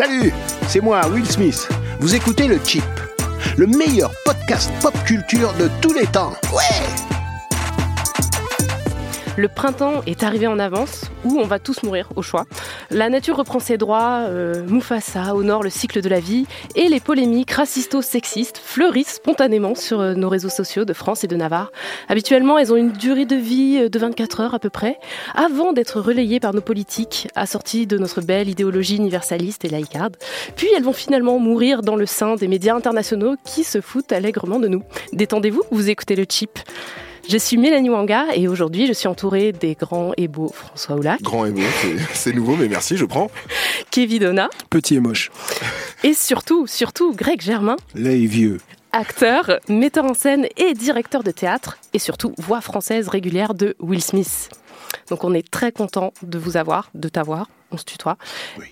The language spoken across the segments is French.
Salut, c'est moi, Will Smith. Vous écoutez le Chip, le meilleur podcast pop culture de tous les temps. Ouais Le printemps est arrivé en avance, ou on va tous mourir au choix. La nature reprend ses droits, euh, Mufasa honore le cycle de la vie, et les polémiques racisto-sexistes fleurissent spontanément sur euh, nos réseaux sociaux de France et de Navarre. Habituellement, elles ont une durée de vie euh, de 24 heures à peu près, avant d'être relayées par nos politiques, assorties de notre belle idéologie universaliste et laïcarde. Puis elles vont finalement mourir dans le sein des médias internationaux qui se foutent allègrement de nous. Détendez-vous, vous écoutez le chip. Je suis Mélanie Wanga et aujourd'hui je suis entourée des grands et beaux François Oulac, Grand et beau, c'est- nouveau, mais merci, je prends. Kevin Donna Petit et moche. et surtout, surtout Greg Germain, Les vieux. acteur, metteur en scène et directeur de théâtre et surtout voix française régulière de Will Smith. Donc on est très content de vous avoir, de t'avoir, on se tutoie.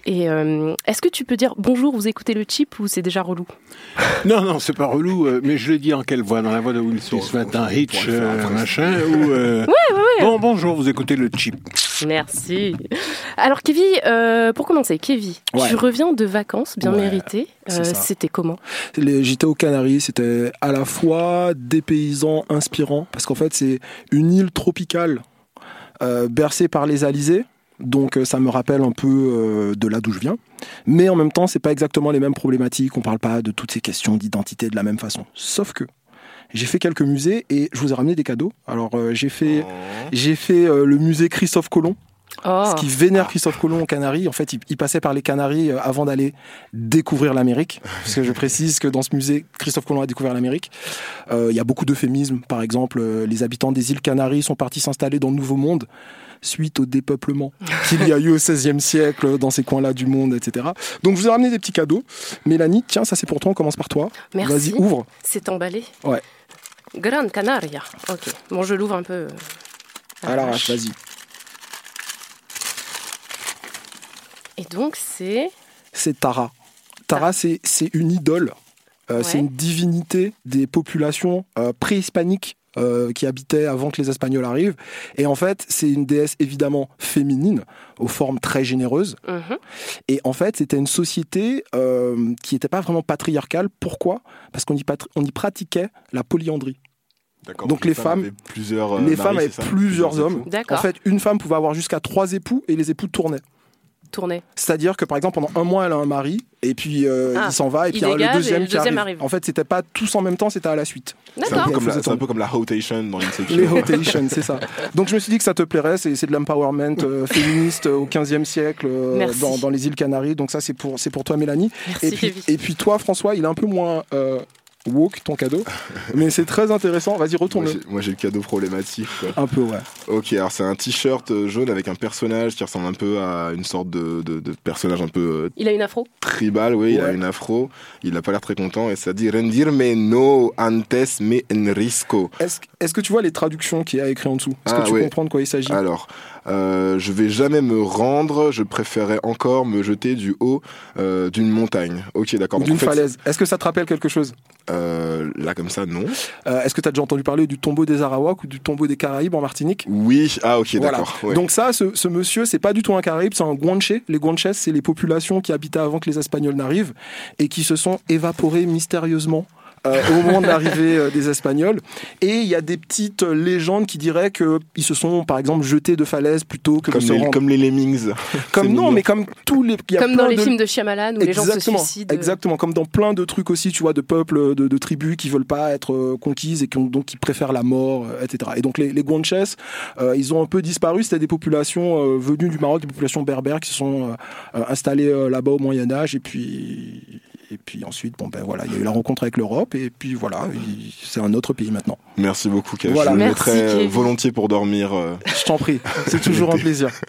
Et euh, est-ce que tu peux dire bonjour, vous écoutez le chip ou c'est déjà relou? Non, non, c'est pas relou, euh, mais je l'ai dit en quelle voix? Dans la voix de Will Smith ce matin, Hitch, le euh, machin, ou... euh, Bon, bonjour, vous écoutez le chip. Merci. Alors Kevin, euh, pour commencer, Kevin, Ouais. tu reviens de vacances bien Ouais, méritées. Euh. C'était comment? J'étais aux Canaries, c'était à la fois dépaysant, inspirant, parce qu'en fait c'est une île tropicale euh, bercée par les alizés, donc euh, ça me rappelle un peu euh, de là d'où je viens, mais en même temps c'est pas exactement les mêmes problématiques, on parle pas de toutes ces questions d'identité de la même façon. Sauf que j'ai fait quelques musées et je vous ai ramené des cadeaux. Alors euh, j'ai fait, j'ai fait euh, le musée Christophe Colomb, Oh, ce qui vénère Christophe Colomb aux Canaries. En fait, il, il passait par les Canaries avant d'aller découvrir l'Amérique. Parce que je précise que dans ce musée, Christophe Colomb a découvert l'Amérique. Euh, Il y a beaucoup d'euphémismes. Par exemple, euh, les habitants des îles Canaries sont partis s'installer dans le Nouveau Monde suite au dépeuplement qu'il y a eu au XVIe siècle dans ces coins-là du monde, etc. Donc, je vous ai ramené des petits cadeaux. Mélanie, tiens, ça c'est pour toi. On commence par toi. Merci. Vas-y, ouvre. c'est emballé Ouais. Gran Canaria. Ok. Bon, je l'ouvre un peu. euh, À l'arrache, vas-y. Et donc, c'est. c'est Tara. Tara, c'est c'est une idole. Euh, Ouais. C'est une divinité des populations euh, préhispaniques euh, qui habitaient avant que les Espagnols arrivent. Et en fait, c'est une déesse évidemment féminine, aux formes très généreuses. Mhm. Et en fait, c'était une société euh, qui n'était pas vraiment patriarcale. Pourquoi? Parce qu'on y, patri- on y pratiquait la polyandrie. Donc les femmes- avaient plusieurs, euh, les maris, femmes avaient plusieurs hommes. époux. D'accord. En fait, une femme pouvait avoir jusqu'à trois époux et les époux tournaient. C'est-à-dire que par exemple pendant un mois elle a un mari et puis euh, Ah, il s'en va et puis il y a dégage le deuxième le qui deuxième arrive. arrive. En fait c'était pas tous en même temps, c'était à la suite. C'est un, D'accord. peu comme la- Faisait c'est un tourner. peu comme la rotation dans Inception. Les rotation, c'est ça. Donc je me suis dit que ça te plairait, c'est c'est de l'empowerment euh, féministe au 15e siècle euh, dans, dans les îles Canaries. Donc ça c'est pour c'est pour toi Mélanie. Merci, Et puis et puis toi François, il est un peu moins euh, woke ton cadeau, mais c'est très intéressant. Vas-y retourne. Moi j'ai le cadeau problématique. quoi. Un peu ouais. Ok, alors c'est un t-shirt euh, jaune avec un personnage qui ressemble un peu à une sorte de, de- de personnage un peu euh, Il a une afro tribal, oui, il a une afro, il a pas l'air très content et ça dit rendirme no antes me enrisco. Est-ce est-ce que tu vois les traductions qu'il y a écrit en dessous? Est-ce Ah, que tu ouais. comprends de quoi il s'agit? Alors, euh, je vais jamais me rendre, je préférais encore me jeter du haut euh, d'une montagne. Ok, d'accord. D'une en fait, falaise. Est-ce que ça te rappelle quelque chose? Euh, là comme ça, non. Euh, Est-ce que tu as déjà entendu parler du tombeau des Arawaks ou du tombeau des Caraïbes en Martinique? Oui, ah ok, Voilà. d'accord. ouais. Donc ça, ce, ce monsieur, c'est pas du tout un Caraïbe, c'est un Guanche. Les Guanches, c'est les populations qui habitaient avant que les Espagnols n'arrivent et qui se sont évaporées mystérieusement. Euh, au moment de l'arrivée euh, des Espagnols. Et il y a des petites légendes qui diraient qu'ils se sont, par exemple, jetés de falaises plutôt que comme, de se les, rendre. comme les lemmings. Comme- non, mignon. mais comme tous les. il y a Comme dans les de- films de Shyamalan où les gens se suicident. euh, exactement, comme dans plein de trucs aussi, tu vois, de peuples, de, de tribus qui veulent pas être conquises et qui ont, donc qui préfèrent la mort, etc. Et donc les, les Guanches, euh, ils ont un peu disparu. C'était des populations euh, venues du Maroc, des populations berbères qui se sont installées euh, là-bas au Moyen Âge. Et puis, et puis ensuite, bon ben voilà, il y a eu la rencontre avec l'Europe. Et puis voilà, il- c'est un autre pays maintenant. Merci beaucoup, Kev. Voilà. Je le Merci, mettrai euh, volontiers pour dormir. euh. Je t'en prie, c'est toujours un plaisir.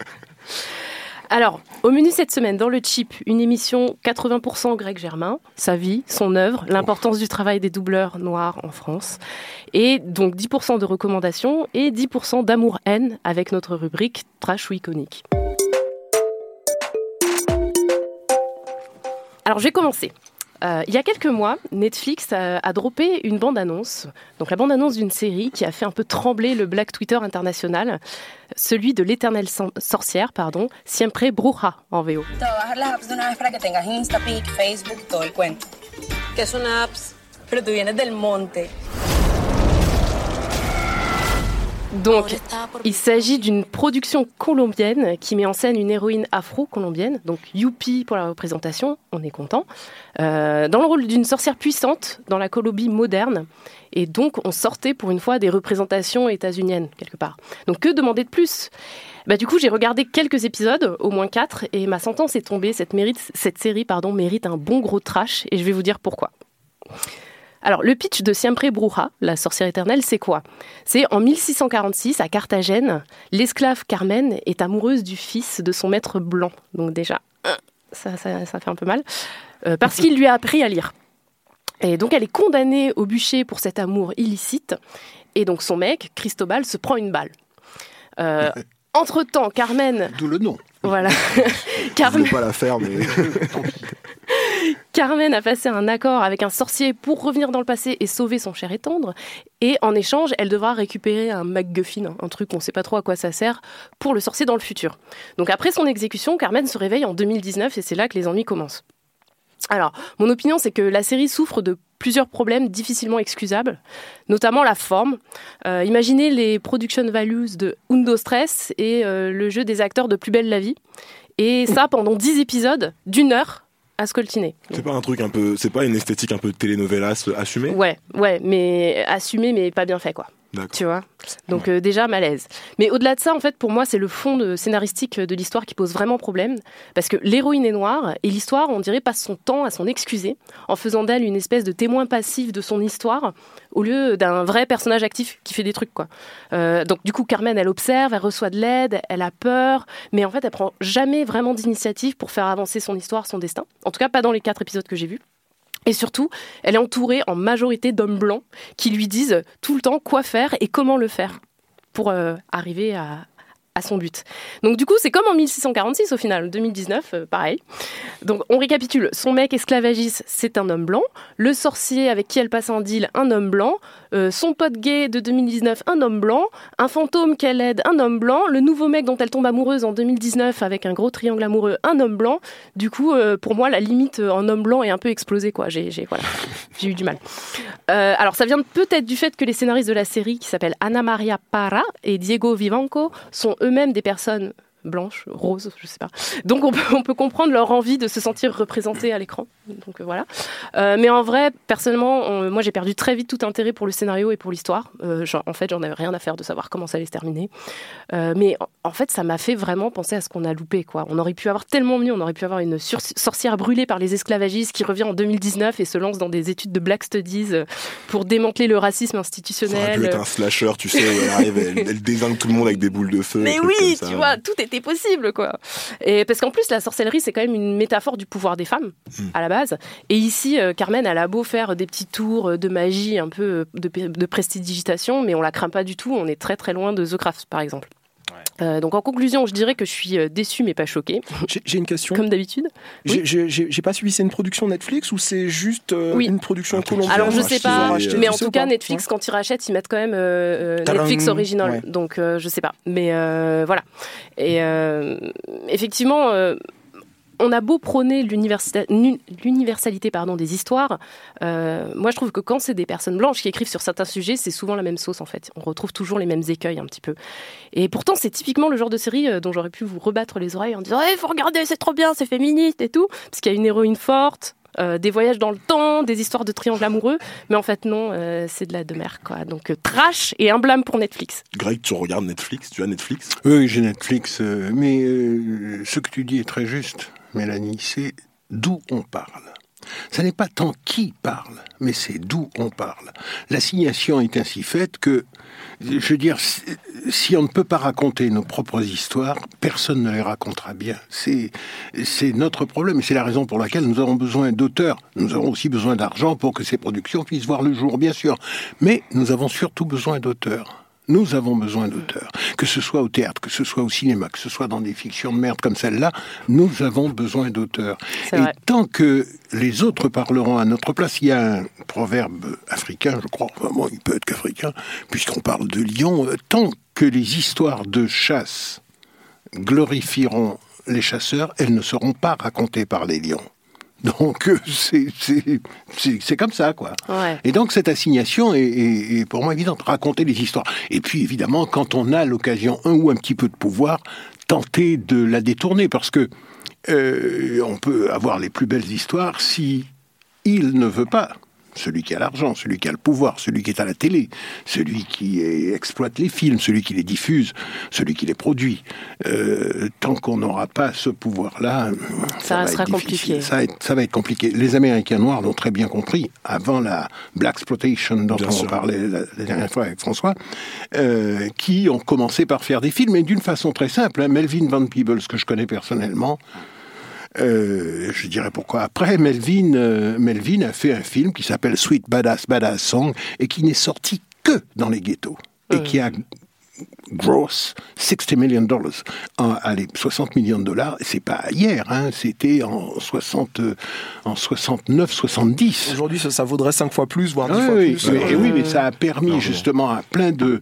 Alors, au menu cette semaine, dans le chip, une émission 80% Greg Germain, sa vie, son œuvre, l'importance du travail des doubleurs noirs en France, et donc 10% de recommandations et 10% d'amour-haine avec notre rubrique Trash ou iconique. Alors, je vais commencer. Euh, il y a quelques mois, Netflix a, a droppé une bande-annonce, donc la bande-annonce d'une série qui a fait un peu trembler le Black Twitter international, celui de l'éternelle sorcière, pardon, Siempre Bruja en VO. Donc, il s'agit d'une production colombienne qui met en scène une héroïne afro-colombienne, donc youpi pour la représentation, on est content, euh, dans le rôle d'une sorcière puissante dans la Colombie moderne. Et donc, on sortait pour une fois des représentations états-uniennes, quelque part. Donc, que demander de plus? Bah, Du coup, j'ai regardé quelques épisodes, au moins quatre, et ma sentence est tombée. Cette, cette série pardon, mérite un bon gros trash, et je vais vous dire pourquoi. Alors, le pitch de Siempre Bruja, la sorcière éternelle, c'est quoi? C'est en 1646, à Carthagène, l'esclave Carmen est amoureuse du fils de son maître blanc. Donc déjà, ça, ça- ça fait un peu mal. Euh, parce qu'il lui a appris à lire. Et donc, elle est condamnée au bûcher pour cet amour illicite. Et donc, son mec, Cristobal, se prend une balle. Euh, Entre-temps, Carmen... D'où le nom. Voilà. Je Carmen... voulais pas la faire, mais Carmen a passé un accord avec un sorcier pour revenir dans le passé et sauver son cher et tendre. Et en échange, elle devra récupérer un MacGuffin, un truc on ne sait pas trop à quoi ça sert, pour le sorcier dans le futur. Donc après son exécution, Carmen se réveille en 2019 et c'est là que les ennuis commencent. Alors, mon opinion, c'est que la série souffre de plusieurs problèmes difficilement excusables, notamment la forme. Euh, imaginez les production values de Undo Stress et euh, le jeu des acteurs de Plus belle la vie. Et ça pendant 10 épisodes d'une heure à scoltiner. c'est pas un truc un peu, c'est pas une esthétique un peu telenovelas assumée? Ouais, ouais, mais assumé, mais pas bien fait, quoi. Tu vois? Donc euh, déjà malaise. Mais au-delà de ça, en fait, pour moi, c'est le fond de, scénaristique de l'histoire qui pose vraiment problème. Parce que l'héroïne est noire et l'histoire, on dirait, passe son temps à s'en excuser en faisant d'elle une espèce de témoin passif de son histoire au lieu d'un vrai personnage actif qui fait des trucs, quoi. Euh, donc du coup, Carmen, elle observe, elle reçoit de l'aide, elle a peur, mais en fait, elle prend jamais vraiment d'initiative pour faire avancer son histoire, son destin. En tout cas, pas dans les quatre épisodes que j'ai vus. Et surtout, elle est entourée en majorité d'hommes blancs qui lui disent tout le temps quoi faire et comment le faire pour euh, arriver à, son but. Donc du coup, c'est comme en 1646 au final, 2019, euh, pareil. Donc on récapitule, son mec esclavagiste, c'est un homme blanc, le sorcier avec qui elle passe un deal, un homme blanc, euh, son pote gay de 2019, un homme blanc, un fantôme qu'elle aide, un homme blanc, le nouveau mec dont elle tombe amoureuse en 2019 avec un gros triangle amoureux, un homme blanc. Du coup, euh, pour moi, la limite euh, en homme blanc est un peu explosée, quoi. J'ai, j'ai- voilà, j'ai eu du mal. Euh, alors, ça vient peut-être du fait que les scénaristes de la série, qui s'appellent Ana Maria Parra et Diego Vivanco, sont eux-mêmes des personnes blanches, roses, je sais pas. Donc, on peut, on peut comprendre leur envie de se sentir représentée à l'écran. Donc, euh, voilà. Euh, mais en vrai, personnellement, on- moi, j'ai perdu très vite tout intérêt pour le scénario et pour l'histoire. Euh, en fait, j'en avais rien à faire de savoir comment ça allait se terminer. Mais en, en fait, ça m'a fait vraiment penser à ce qu'on a loupé. Quoi. On aurait pu avoir tellement mieux. On aurait pu avoir une sorcière brûlée par les esclavagistes qui revient en 2019 et se lance dans des études de Black Studies pour démanteler le racisme Ça aurait institutionnel. pu être un slasher, tu sais, où elle arrive, elle, elle désingue tout le monde avec des boules de feu. Mais oui, tu vois, tout était possible, quoi. Et parce qu'en plus, la sorcellerie, c'est quand même une métaphore du pouvoir des femmes, Hmm. à la base. Et ici, euh, Carmen, elle a beau faire des petits tours de magie, un peu euh, de, de prestidigitation, mais on la craint pas du tout. On est très très loin de The Craft, par exemple. Euh, donc en conclusion, je dirais que je suis euh, déçue mais pas choquée, J'ai une question. comme d'habitude. J'ai- pas suivi, c'est une production Netflix ou c'est juste euh, Oui. une production colombienne Alors je sais pas, mais tu en tout ou cas Netflix quand ils rachètent, ils mettent quand même euh, euh, Netflix original. Ouais. Donc euh, je sais pas, mais euh, voilà. Et euh, effectivement, euh, on a beau prôner l'universalité pardon des histoires, euh, moi je trouve que quand c'est des personnes blanches qui écrivent sur certains sujets, c'est souvent la même sauce en fait. On retrouve toujours les mêmes écueils un petit peu. Et pourtant c'est typiquement le genre de série euh, dont j'aurais pu vous rebattre les oreilles en disant, il faut regarder, c'est trop bien, c'est féministe et tout, parce qu'il y a une héroïne forte. euh, des voyages dans le temps, des histoires de triangle amoureux, mais en fait non, euh, c'est de la demeure quoi. Donc euh, trash et un blâme pour Netflix. Greg, tu regardes Netflix, tu as Netflix? Oui, j'ai Netflix, euh, mais euh, ce que tu dis est très juste, Mélanie, c'est d'où on parle. Ce n'est pas tant qui parle, mais c'est d'où on parle. L'assignation est ainsi faite que, je veux dire, si- on ne peut pas raconter nos propres histoires, personne ne les racontera bien. C'est notre problème et c'est la raison pour laquelle nous avons besoin d'auteurs. Nous avons aussi besoin d'argent pour que ces productions puissent voir le jour, bien sûr. Mais nous avons surtout besoin d'auteurs. Nous avons besoin d'auteurs. Que ce soit au théâtre, que ce soit au cinéma, que ce soit dans des fictions de merde comme celle-là, nous avons besoin d'auteurs. Et vrai. tant que les autres parleront à notre place, il y a un proverbe africain, je crois, vraiment il peut être qu'africain, puisqu'on parle de lion, euh, tant que les histoires de chasse glorifieront les chasseurs, elles ne seront pas racontées par les lions. Donc euh, c'est- comme ça, quoi. Ouais. Et donc cette assignation est, est- est pour moi évidente, raconter les histoires. Et puis évidemment, quand on a l'occasion, un ou un petit peu de pouvoir, tenter de la détourner, parce que euh, on peut avoir les plus belles histoires si il ne veut pas. Celui qui a l'argent, celui qui a le pouvoir, celui qui est à la télé, celui qui exploite les films, celui qui les diffuse, celui qui les produit. Euh, tant qu'on n'aura pas ce pouvoir-là, Ça va restera être compliqué. Ça va, être, ça va être compliqué. Les Américains noirs l'ont très bien compris avant la Black Exploitation dont Bien on sûr. parlait la, la dernière fois avec François, euh, qui ont commencé par faire des films, et d'une façon très simple. hein. Melvin Van Peebles, que je connais personnellement, euh, je dirais pourquoi après. Melvin, euh, Melvin a fait un film qui s'appelle Sweet Badass Badass Song et qui n'est sorti que dans les ghettos et qui a gross 60 million dollars. En, allez, 60 millions de dollars, c'est pas hier, hein, c'était en 60, euh, en 69, 70. Aujourd'hui, ça, ça vaudrait 5 fois plus, voire 10 Oui, fois oui, plus. mais, Euh, et oui, mais ça a permis justement à plein de,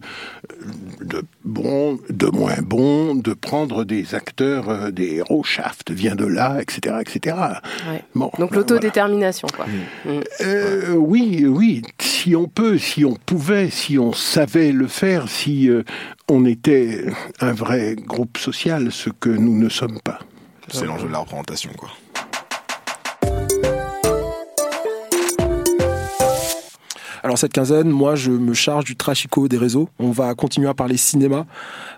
de bons, de moins bons, de prendre des acteurs, euh, des héros. Shaft vient de là, etc., etc. Ouais. Bon, Donc voilà. l'autodétermination, quoi. Mm. Euh, oui, oui, si on peut, si on pouvait, si on savait le faire, si euh, on était un vrai groupe social, ce que nous ne sommes pas. C'est l'enjeu de la représentation, quoi. Alors cette quinzaine, moi je me charge du trachico des réseaux. On va continuer à parler cinéma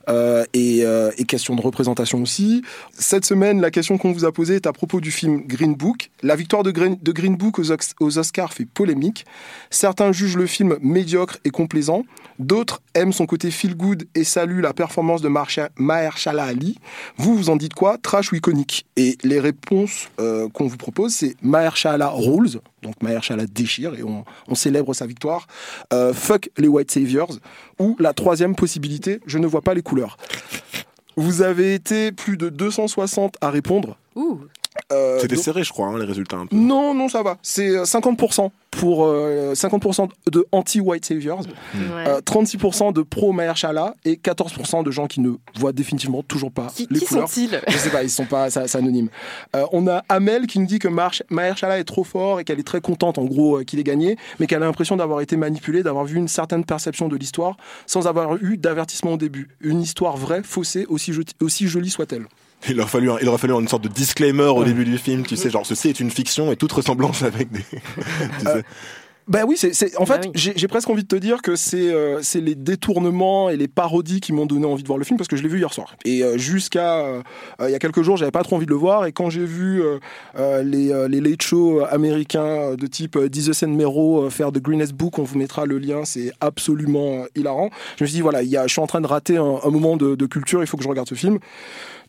euh, et, euh, question de représentation aussi. Cette semaine, la question qu'on vous a posée est à propos du film Green Book. La victoire de Green, Book aux, Oscars fait polémique. Certains jugent le film médiocre et complaisant. D'autres aiment son côté feel good et saluent la performance de Mahershala Ali. Vous, vous en dites quoi? Trash ou iconique? Et les réponses euh, qu'on vous propose, c'est Mahershala Rules. Donc Mahershala déchire et on, célèbre sa victoire. Euh, fuck les White Saviors. Ou la troisième possibilité, je ne vois pas les couleurs. Vous avez été plus de 260 à répondre. Euh, C'était donc- serré, je crois, hein, les résultats un peu. non, non, ça va. C'est euh, 50% pour euh, 50% de anti-white saviors, Ouais. euh, 36% de pro Mahershala et 14% de gens qui ne voient définitivement toujours pas qui les qui couleurs. sont-ils Je sais pas, ils sont pas, c'est anonyme. Euh, on a Amel qui nous dit que Mahershala est trop fort et qu'elle est très contente, en gros, euh, qu'il ait gagné, mais qu'elle a l'impression d'avoir été manipulée, d'avoir vu une certaine perception de l'histoire sans avoir eu d'avertissement au début. Une histoire vraie, faussée, aussi jolie soit-elle. Il aurait fallu, il aurait fallu une sorte de disclaimer au début du film, tu sais, genre ceci est une fiction et toute ressemblance avec des. tu sais. Ben oui, c'est, en Bah fait, oui. j'ai, presque envie de te dire que c'est, euh, c'est les détournements et les parodies qui m'ont donné envie de voir le film parce que je l'ai vu hier soir. Et euh, jusqu'à euh, il y a quelques jours, j'avais pas trop envie de le voir. Et quand j'ai vu euh, euh, les, euh, les late shows américains de type euh, Jesus and Mero euh, faire The Greenest Book, on vous mettra le lien, c'est absolument hilarant. Je me suis dit, voilà, il y a, je suis en train de rater un, un moment de, de culture, il faut que je regarde ce film.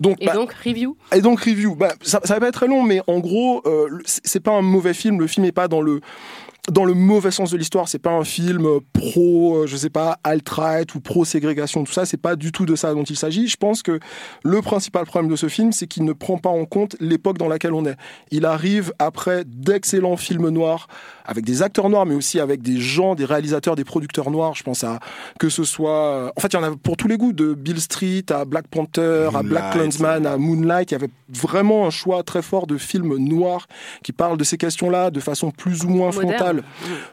Donc, Et bah, donc, review? et donc review, bah, ça, ça va pas être très long, mais en gros, euh, c'est pas un mauvais film. Le film est pas dans le dans le mauvais sens de l'histoire. C'est pas un film pro, euh, je sais pas, alt-right ou pro ségrégation. Tout ça, c'est pas du tout de ça dont il s'agit. Je pense que le principal problème de ce film, c'est qu'il ne prend pas en compte l'époque dans laquelle on est. Il arrive après d'excellents films noirs avec des acteurs noirs, mais aussi avec des gens, des réalisateurs, des producteurs noirs. Je pense à que ce soit, euh, en fait, il y en a pour tous les goûts, de Bill Street à Black Panther, à Black. Klansman, à Moonlight. Il y avait vraiment un choix très fort de films noirs qui parlent de ces questions-là de façon plus ou moins Moderne. frontale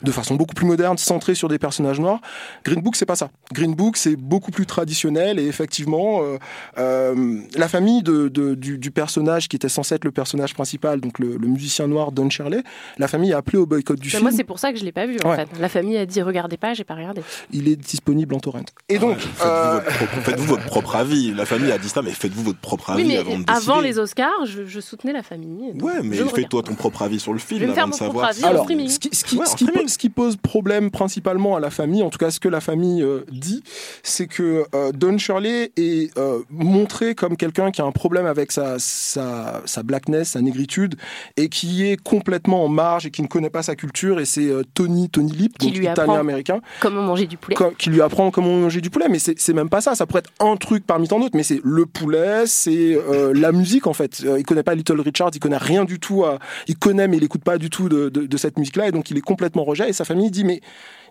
de façon beaucoup plus moderne, centrée sur des personnages noirs. Green Book, c'est pas ça. Green Book, c'est beaucoup plus traditionnel et effectivement, euh, euh, la famille de, de- du, du personnage qui était censé être le personnage principal, donc le, le musicien noir Don Shirley, la famille a appelé au boycott du Bah, film. moi, c'est pour ça que je l'ai pas vu en Ouais. fait. La famille a dit regardez pas, j'ai pas regardé. Il est disponible en torrent. Et donc, Faites-vous euh, votre, propre- faites-vous votre propre avis. La famille a dit ça, mais faites-vous votre propre avis oui, mais avant de avant décider. les Oscars, je, je soutenais la famille. Ouais, mais fais-toi ton propre avis sur le Je film vais me faire avant de savoir. avis si- en Alors, streaming. ce qui, ce qui- Ouais, en ce qui streaming. pose, ce qui pose problème principalement à la famille, en tout cas ce que la famille euh, dit, c'est que euh, Don Shirley est euh, montré comme quelqu'un qui a un problème avec sa, sa, sa blackness, sa négritude, et qui est complètement en marge et qui ne connaît pas sa culture. Et c'est euh, Tony, Tony Lip, Qui donc lui apprend. italien-américain, Comment manger du poulet qui lui apprend comment manger du poulet. Mais c'est même pas ça. Ça pourrait être un truc parmi tant d'autres, mais c'est le poulet, c'est euh, la musique en fait. Euh, il connaît pas Little Richard, il connaît rien du tout. à- il connaît, mais il écoute pas du tout de, de- de cette musique-là, et donc il est complètement rejet. Et sa famille dit mais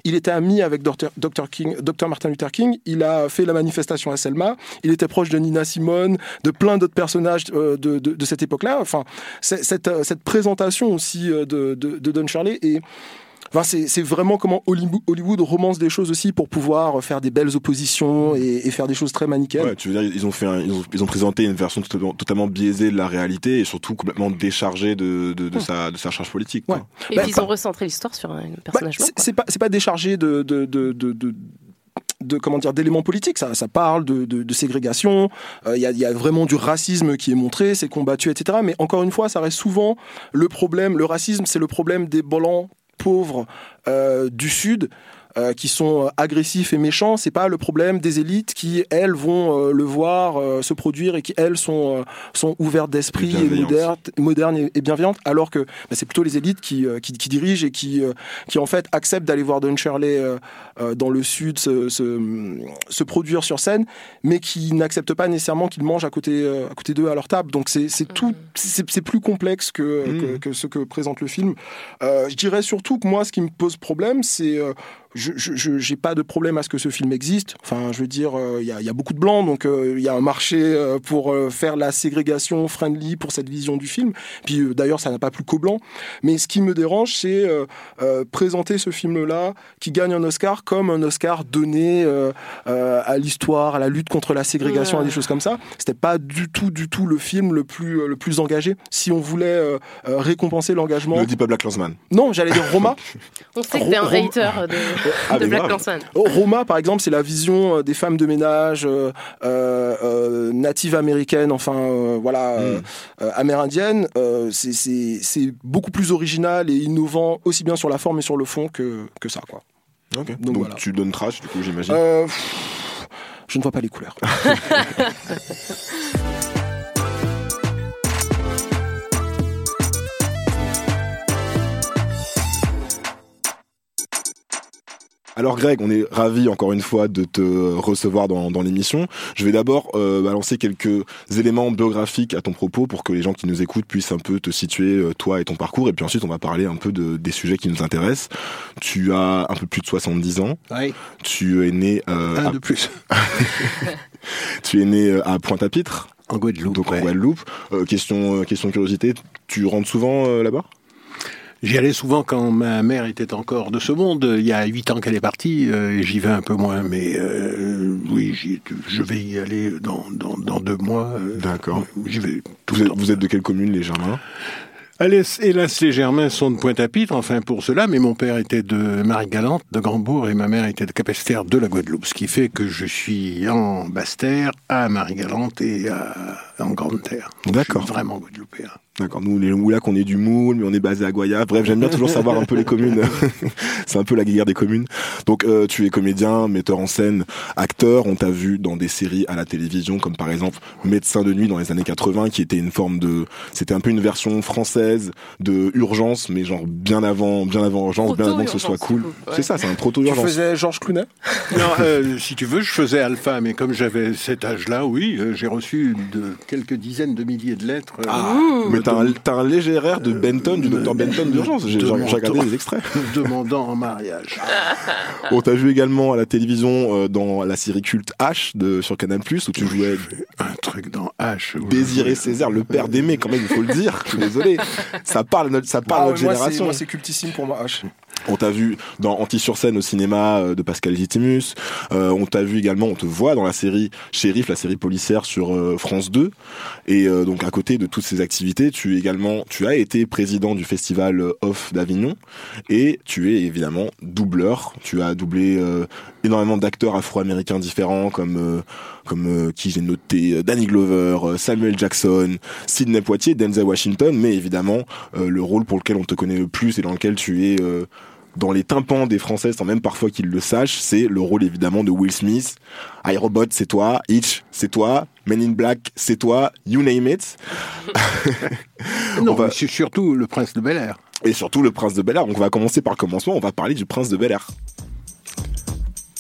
il était ami avec Dr. Dr. Martin Luther King. Il a fait la manifestation à Selma. Il était proche de Nina Simone, de plein d'autres personnages euh, de, cette époque-là. Enfin, euh, cette présentation aussi euh, de, Don Shirley et Enfin, c'est vraiment comment Hollywood, romance des choses aussi pour pouvoir faire des belles oppositions et, et faire des choses très manichéennes. Ouais, tu veux dire, ils ont fait, un- ils, ont, ils ont présenté une version totalement, totalement biaisée de la réalité et surtout complètement déchargée de, de, de sa, de sa charge politique. quoi. Ouais. Et Bah, puis ils ont recentré l'histoire sur un Bah, personnage noir. c'est pas c'est pas déchargé de de de, de, de- de comment dire d'éléments politiques ça, ça parle de, de, de ségrégation Euh, il y, a, il y a vraiment du racisme qui est montré c'est combattu etc mais encore une fois ça reste souvent le problème le racisme c'est le problème des blancs pauvres euh, du sud euh, qui sont euh, agressifs et méchants, c'est pas le problème des élites qui elles vont euh, le voir euh, se produire et qui elles sont euh, sont ouvertes d'esprit Et modernes, modernes et, et bienveillantes, alors que bah, c'est plutôt les élites qui, euh, qui, qui dirigent et qui euh, qui en fait acceptent d'aller voir Don Shirley euh, euh, dans le sud se, se, se produire sur scène, mais qui n'acceptent pas nécessairement qu'ils mangent à côté euh, à côté d'eux à leur table. Donc c'est c'est tout, c'est c'est plus complexe que, Mhm. que que ce que présente le film. Euh, je dirais surtout que moi, ce qui me pose problème, c'est euh, je j'ai pas de problème à ce que ce film existe. Enfin, je veux dire, euh, il y, a, il y a beaucoup de blancs, donc euh, il y a un marché euh, pour euh, faire la ségrégation friendly pour cette vision du film. Puis euh, d'ailleurs, ça n'a pas plus qu'aux blancs. Mais ce qui me dérange, c'est euh, euh, présenter ce film-là qui gagne un Oscar comme un Oscar donné euh, euh, à l'histoire, à la lutte contre la ségrégation, à des choses comme ça. C'était pas du tout, du tout le film le plus le plus engagé. Si on voulait euh, euh, récompenser l'engagement, Ne dis pas Black Klansman. non, j'allais dire Roma. On sait que t'es un hater de, Ah, de Black. Oh, Roma, par exemple, c'est la vision euh, des femmes de ménage euh, euh, euh, natives américaines, enfin euh, voilà, euh, amérindiennes. Euh, c'est- beaucoup plus original et innovant aussi bien sur la forme et sur le fond que, que ça, quoi. Ok. Donc Donc, voilà. tu donnes trash, du coup, j'imagine. Euh, je ne vois pas les couleurs. Alors Greg, on est ravi encore une fois de te recevoir dans, dans l'émission. Je vais d'abord euh, balancer quelques éléments biographiques à ton propos pour que les gens qui nous écoutent puissent un peu te situer, euh, toi et ton parcours. Et puis ensuite, on va parler un peu de, des sujets qui nous intéressent. Tu as un peu plus de 70 ans. Oui, Tu es né, euh, un à, de plus. tu es né à Pointe-à-Pitre, En Guadeloupe. donc ouais. en Guadeloupe. Euh, question, question de curiosité, tu rentres souvent euh, là-bas? J'y allais souvent quand ma mère était encore de ce monde. Il y a huit ans qu'elle est partie, euh, et j'y vais un peu moins, mais euh, oui, je vais y aller dans, dans, dans deux mois. euh, D'accord. J'y vais tout vous êtes, vous êtes de quelle commune, les Germains? Hélas, hélas, les Germains sont de Pointe-à-Pitre, enfin pour cela, mais mon père était de Marie-Galante, de Grandbourg, et ma mère était de Capesterre, de la Guadeloupe, ce qui fait que je suis en Basse-Terre, à Marie-Galante et à, en Grande-Terre. Donc, D'accord. Vraiment guadeloupéen. D'accord, nous les Moulacs on est du Moule, mais on est basé à Goya. Bref, j'aime bien toujours savoir un peu les communes. C'est un peu la guerre des communes. Donc euh, tu es comédien, metteur en scène, acteur. On t'a vu dans des séries à la télévision, comme par exemple Médecin de nuit dans les années 80, qui était une forme de, c'était un peu une version française de Urgence, mais genre bien avant, bien avant Urgence, bien avant que ce soit cool. Proto-Urgence, C'est ça, c'est un proto Tu faisais Georges Clooney? Non, euh, si tu veux, je faisais alpha, mais comme j'avais cet âge-là, oui, euh, j'ai reçu de quelques dizaines de milliers de lettres. euh, Ah, mais t'as un, un léger air de Benton, du docteur Benton d'urgence. J'ai regardé les extraits. demandant en mariage. On t'a vu également à la télévision euh, dans la série culte H de, sur Canal+, où tu jouais Un truc dans H. où- Désiré Césaire, le père d'Aimé, quand même, il faut le dire. Je suis désolé. Ça parle à notre, ça parle Ah notre ouais, moi, génération. Moi, c'est cultissime pour moi. H. On t'a vu dans Anti sur scène au cinéma euh, de Pascal Legitimus. Euh, on t'a vu également, on te voit dans la série Shérif, la série policière sur euh, France 2. Et euh, donc à côté de toutes ces activités, tu également, tu as été président du festival euh, Off d'Avignon et tu es évidemment doubleur. Tu as doublé énormément d'acteurs afro-américains différents comme comme qui j'ai noté Danny Glover, Samuel Jackson, Sidney Poitier, Denzel Washington, mais évidemment le rôle pour lequel on te connaît le plus et dans lequel tu es dans les tympans des Français sans même parfois qu'ils le sachent, c'est le rôle évidemment de Will Smith. iRobot, c'est toi. Hitch, c'est toi. Men in Black, c'est toi. You name it. Non, On va- mais surtout le prince de Bel Air. Et surtout le Prince de Bel Air. Donc on va commencer par le commencement. On va parler du Prince de Bel Air.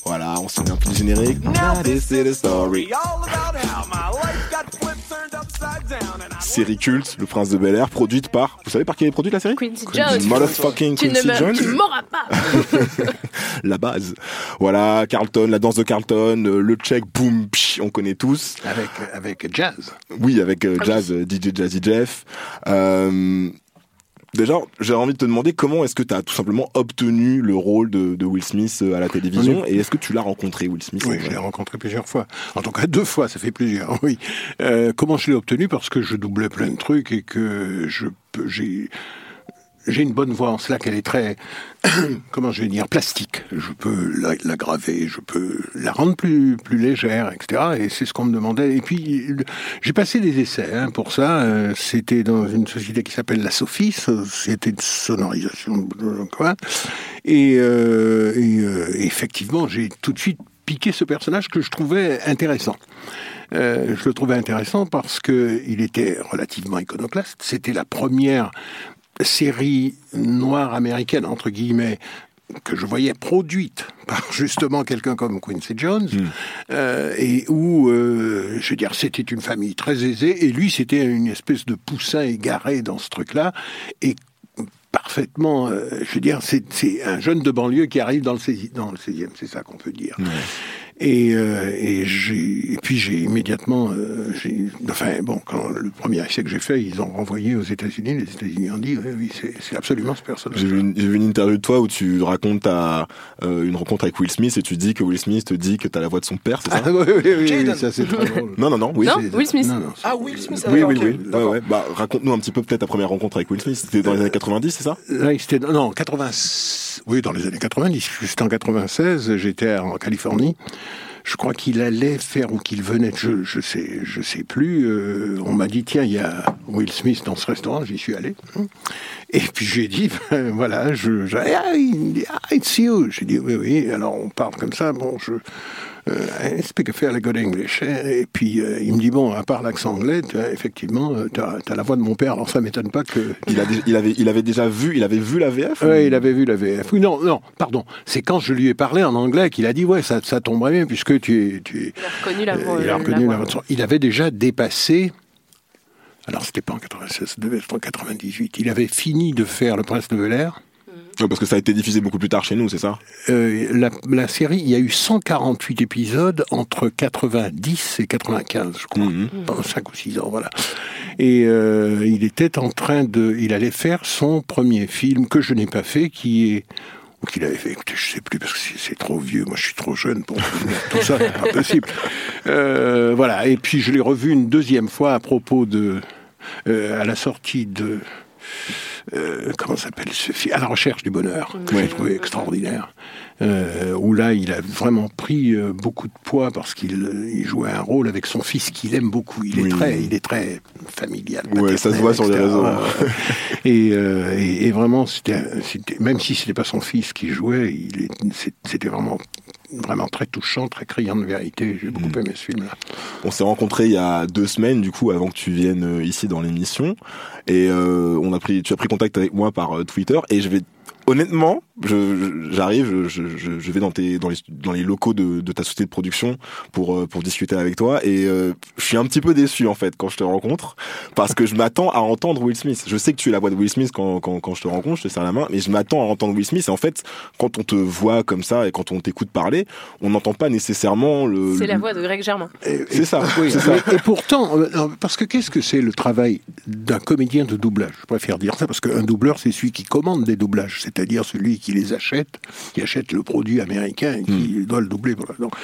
Voilà, on se met un peu du générique. Now this is the story. Série culte, Le Prince de Bel Air, produite par. Vous savez par qui elle est produite la série Quincy Jones. Motherfucking Tu ne Quincy me, Jones. tu m'auras pas. la base. Voilà, Carlton, la danse de Carlton, euh, le check, boom, psh, on connaît tous. Avec, avec Jazz. Oui, avec euh, Ah Jazz, euh, DJ Jazzy Jeff. Euh, déjà, j'ai envie de te demander comment est-ce que tu as tout simplement obtenu le rôle de, de Will Smith euh, à la télévision et est-ce que tu l'as rencontré, Will Smith Oui, je l'ai rencontré plusieurs fois. En tout cas, deux fois, ça fait plusieurs, oui. Euh, comment je l'ai obtenu? Parce que je doublais plein de trucs et que je peux- j'ai j'ai une bonne voix en cela qu'elle est très, comment je vais dire, plastique. Je peux la, graver, je peux la rendre plus, plus légère, etc. Et c'est ce qu'on me demandait. Et puis, j'ai passé des essais hein, pour ça. Euh, C'était dans une société qui s'appelle la Sophie, Société de sonorisation, quoi. Et, euh, et, euh, effectivement, j'ai tout de suite piqué ce personnage que je trouvais intéressant. Je le trouvais intéressant parce que il était relativement iconoclaste. C'était la première série noire américaine entre guillemets que je voyais produite par justement quelqu'un comme Quincy Jones, euh, et où, euh, je veux dire, c'était une famille très aisée, et lui, c'était une espèce de poussin égaré dans ce truc-là, et parfaitement, euh, je veux dire, c'est un jeune de banlieue qui arrive dans le 16e, dans le 16e c'est ça qu'on peut dire. Et, euh, et, j'ai- et puis j'ai immédiatement, euh, j'ai- enfin bon, quand le premier essai que j'ai fait, ils ont renvoyé aux États-Unis. Les États-Unis ont dit, oui, oui, c'est c'est absolument ce personnage. J'ai vu, une, j'ai vu une interview de toi où tu racontes ta, euh, une rencontre avec Will Smith et tu dis que Will Smith te dit que t'as la voix de son père, c'est ça? Ah, oui, oui, oui, oui, ça c'est très drôle. Non, non, non, oui. Non, Will Smith. Non, non, c'est- Ah, Will Smith, Oui, oui, oui. Ouais, d'accord. ouais. Bah, raconte-nous un petit peu peut-être ta première rencontre avec Will Smith. C'était dans les années 90, c'est ça? Là, c'était non 80, oui dans les années 90. C'était en 96. J'étais en Californie. Je crois qu'il allait faire ou qu'il venait. Je je sais je sais plus. euh, on m'a dit tiens il y a Will Smith dans ce restaurant. J'y suis allé. Et puis j'ai dit ben, voilà je, je ah, ah, it's you. J'ai dit oui oui. Alors on parle comme ça. Bon je I speak a fairly good English. Et puis euh, il me dit bon à part l'accent anglais as- effectivement tu as, la voix de mon père. Alors ça m'étonne pas que il, a il, avait, il avait déjà vu, il avait vu la VF oui, il avait vu la VF. Oui, non, non, pardon. C'est quand je lui ai parlé en anglais qu'il a dit ouais, ça, ça tomberait bien puisque tu es, tu es. Il a reconnu la euh, voix. il a la voix. la Il avait déjà dépassé. Alors c'était pas en 96, ça devait être en 98. Il avait fini de faire Le Prince de Bel Air. Ouais, Parce que ça a été diffusé beaucoup plus tard chez nous, c'est ça? Euh, la, la série, il y a eu 148 épisodes entre 90 et 95, je crois. Mhm. Pendant 5 ou 6 ans, voilà. Et euh, il était en train de... Il allait faire son premier film que je n'ai pas fait, qui est... Ou qu'il avait fait, écoutez, je sais plus, parce que c'est- c'est trop vieux, moi je suis trop jeune pour tout ça, c'est pas possible. Euh, voilà, et puis je l'ai revu une deuxième fois à propos de... euh, à la sortie de... euh, comment s'appelle ce film À la recherche du bonheur, que j'ai trouvé extraordinaire. Euh, où là, il a vraiment pris euh, beaucoup de poids parce qu'il il jouait un rôle avec son fils qu'il aime beaucoup. Il Oui. est très, il est très familial. Ouais, ça se voit sur les réseaux. et, euh, et, et vraiment, c'était, même si c'était pas son fils qui jouait, c'était vraiment, vraiment très touchant, très criant de vérité. J'ai beaucoup aimé ce film-là. On s'est rencontrés il y a deux semaines, du coup, avant que tu viennes euh, ici dans l'émission. Et euh, on a pris, tu as pris contact avec moi par euh, Twitter. Et je vais, honnêtement, j'arrive, je, je, je- je vais dans, tes, dans, les, dans les locaux de, de ta société de production pour, euh, pour discuter avec toi. Et euh, je suis un petit peu déçu, en fait, quand je te rencontre. Parce que je m'attends à entendre Will Smith. Je sais que tu es la voix de Will Smith quand, quand, quand je te rencontre, je te serre la main. Mais je m'attends à entendre Will Smith. Et en fait, quand on te voit comme ça et quand on t'écoute parler, on n'entend pas nécessairement le... C'est la voix de Greg Germain. Et- C'est ça, Oui, c'est ça. Et, pourtant, euh, parce que qu'est-ce que c'est le travail d'un comédien de doublage? Je préfère dire ça parce qu'un doubleur, c'est celui qui commande des doublages. doublage, c'est-à-dire celui qui les achète, qui achète le produit américain et qui doit le doubler. Donc,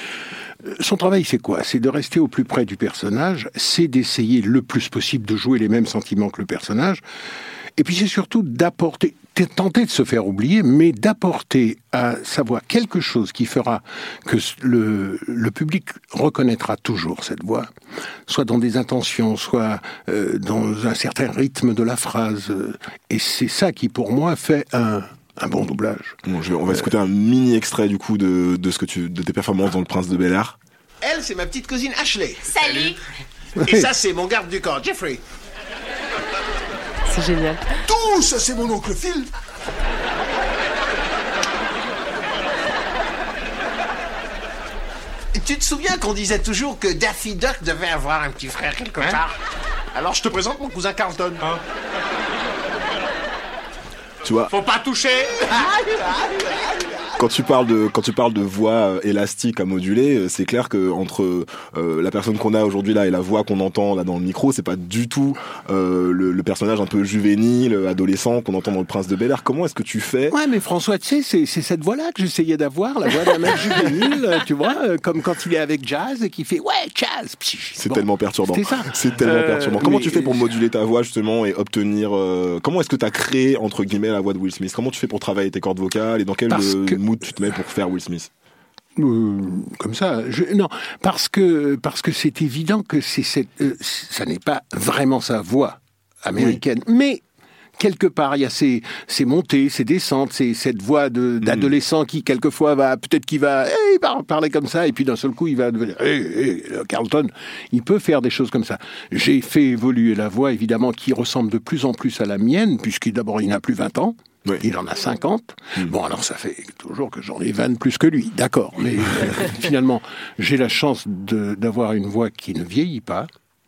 euh, son travail, c'est quoi? C'est de rester au plus près du personnage, c'est d'essayer le plus possible de jouer les mêmes sentiments que le personnage, et puis c'est surtout d'apporter, tenter de se faire oublier, mais d'apporter à sa voix quelque chose qui fera que le, le public reconnaîtra toujours cette voix, soit dans des intentions, soit euh, dans un certain rythme de la phrase. euh, Et c'est ça qui, pour moi, fait un, un bon doublage. Bon, je vais- on va écouter un mini extrait du coup de, de ce que tu, de tes performances dans Le Prince de Bel Air. Elle, c'est ma petite cousine Ashley. Salut. Et ça, c'est mon garde du corps, Jeffrey. C'est génial. Tout ça, c'est mon oncle Phil. Tu te souviens qu'on disait toujours que Daffy Duck devait avoir un petit frère quelque part? Alors je te présente mon cousin Carlton. Tu vois, Faut pas toucher quand tu parles de quand tu parles de voix euh, élastique à moduler, euh, c'est clair que entre euh, la personne qu'on a aujourd'hui là et la voix qu'on entend là dans le micro, c'est pas du tout euh, le, le personnage un peu juvénile, euh, adolescent qu'on entend dans Le Prince de Bel Air. Comment est-ce que tu fais? Ouais, mais François, tu sais, c'est, c'est cette voix-là que j'essayais d'avoir, la voix d'un mec juvénile, tu vois, euh, comme quand il est avec Jazz et qui fait ouais, Jazz. Psh, C'est bon. tellement perturbant. C'était ça. C'est tellement Euh, perturbant. Comment mais- tu fais pour moduler ta voix justement et obtenir euh, Comment est-ce que tu as créé entre guillemets la voix de Will Smith? Comment tu fais pour travailler tes cordes vocales et dans quel Parce euh, que- mood tu te mets pour faire Will Smith Euh, comme ça. Je, non, parce que parce que c'est évident que c'est cette, euh, ça n'est pas vraiment sa voix américaine, mais quelque part il y a ces, ces montées, ces descentes, cette voix de d'adolescent qui quelquefois va peut-être qu'il va, eh, va parler comme ça et puis d'un seul coup il va devenir eh, eh, Carlton. Il peut faire des choses comme ça. J'ai fait évoluer la voix évidemment qui ressemble de plus en plus à la mienne puisque d'abord il n'a plus 20 ans. Oui. Il en a 50. Bon, alors ça fait toujours que j'en ai 20 plus que lui, d'accord. Mais euh, finalement, j'ai la chance d'avoir une voix qui ne vieillit pas.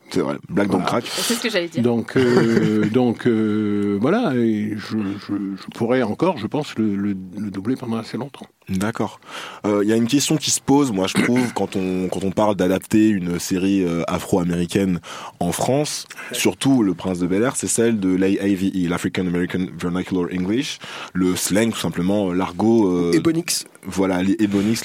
C'est vrai. Black dans le crack. C'est ce que j'allais dire. Donc, euh, donc euh, voilà, et je, je- je pourrais encore, je pense, le, le- le doubler pendant assez longtemps. D'accord. Euh, Il y a une question qui se pose, moi je trouve, quand on quand on parle d'adapter une série euh, afro-américaine en France, surtout Le Prince de Bel Air, c'est celle de l'AVE, l'African American Vernacular English, le slang tout simplement, l'argot. euh, Ebonix. Voilà, les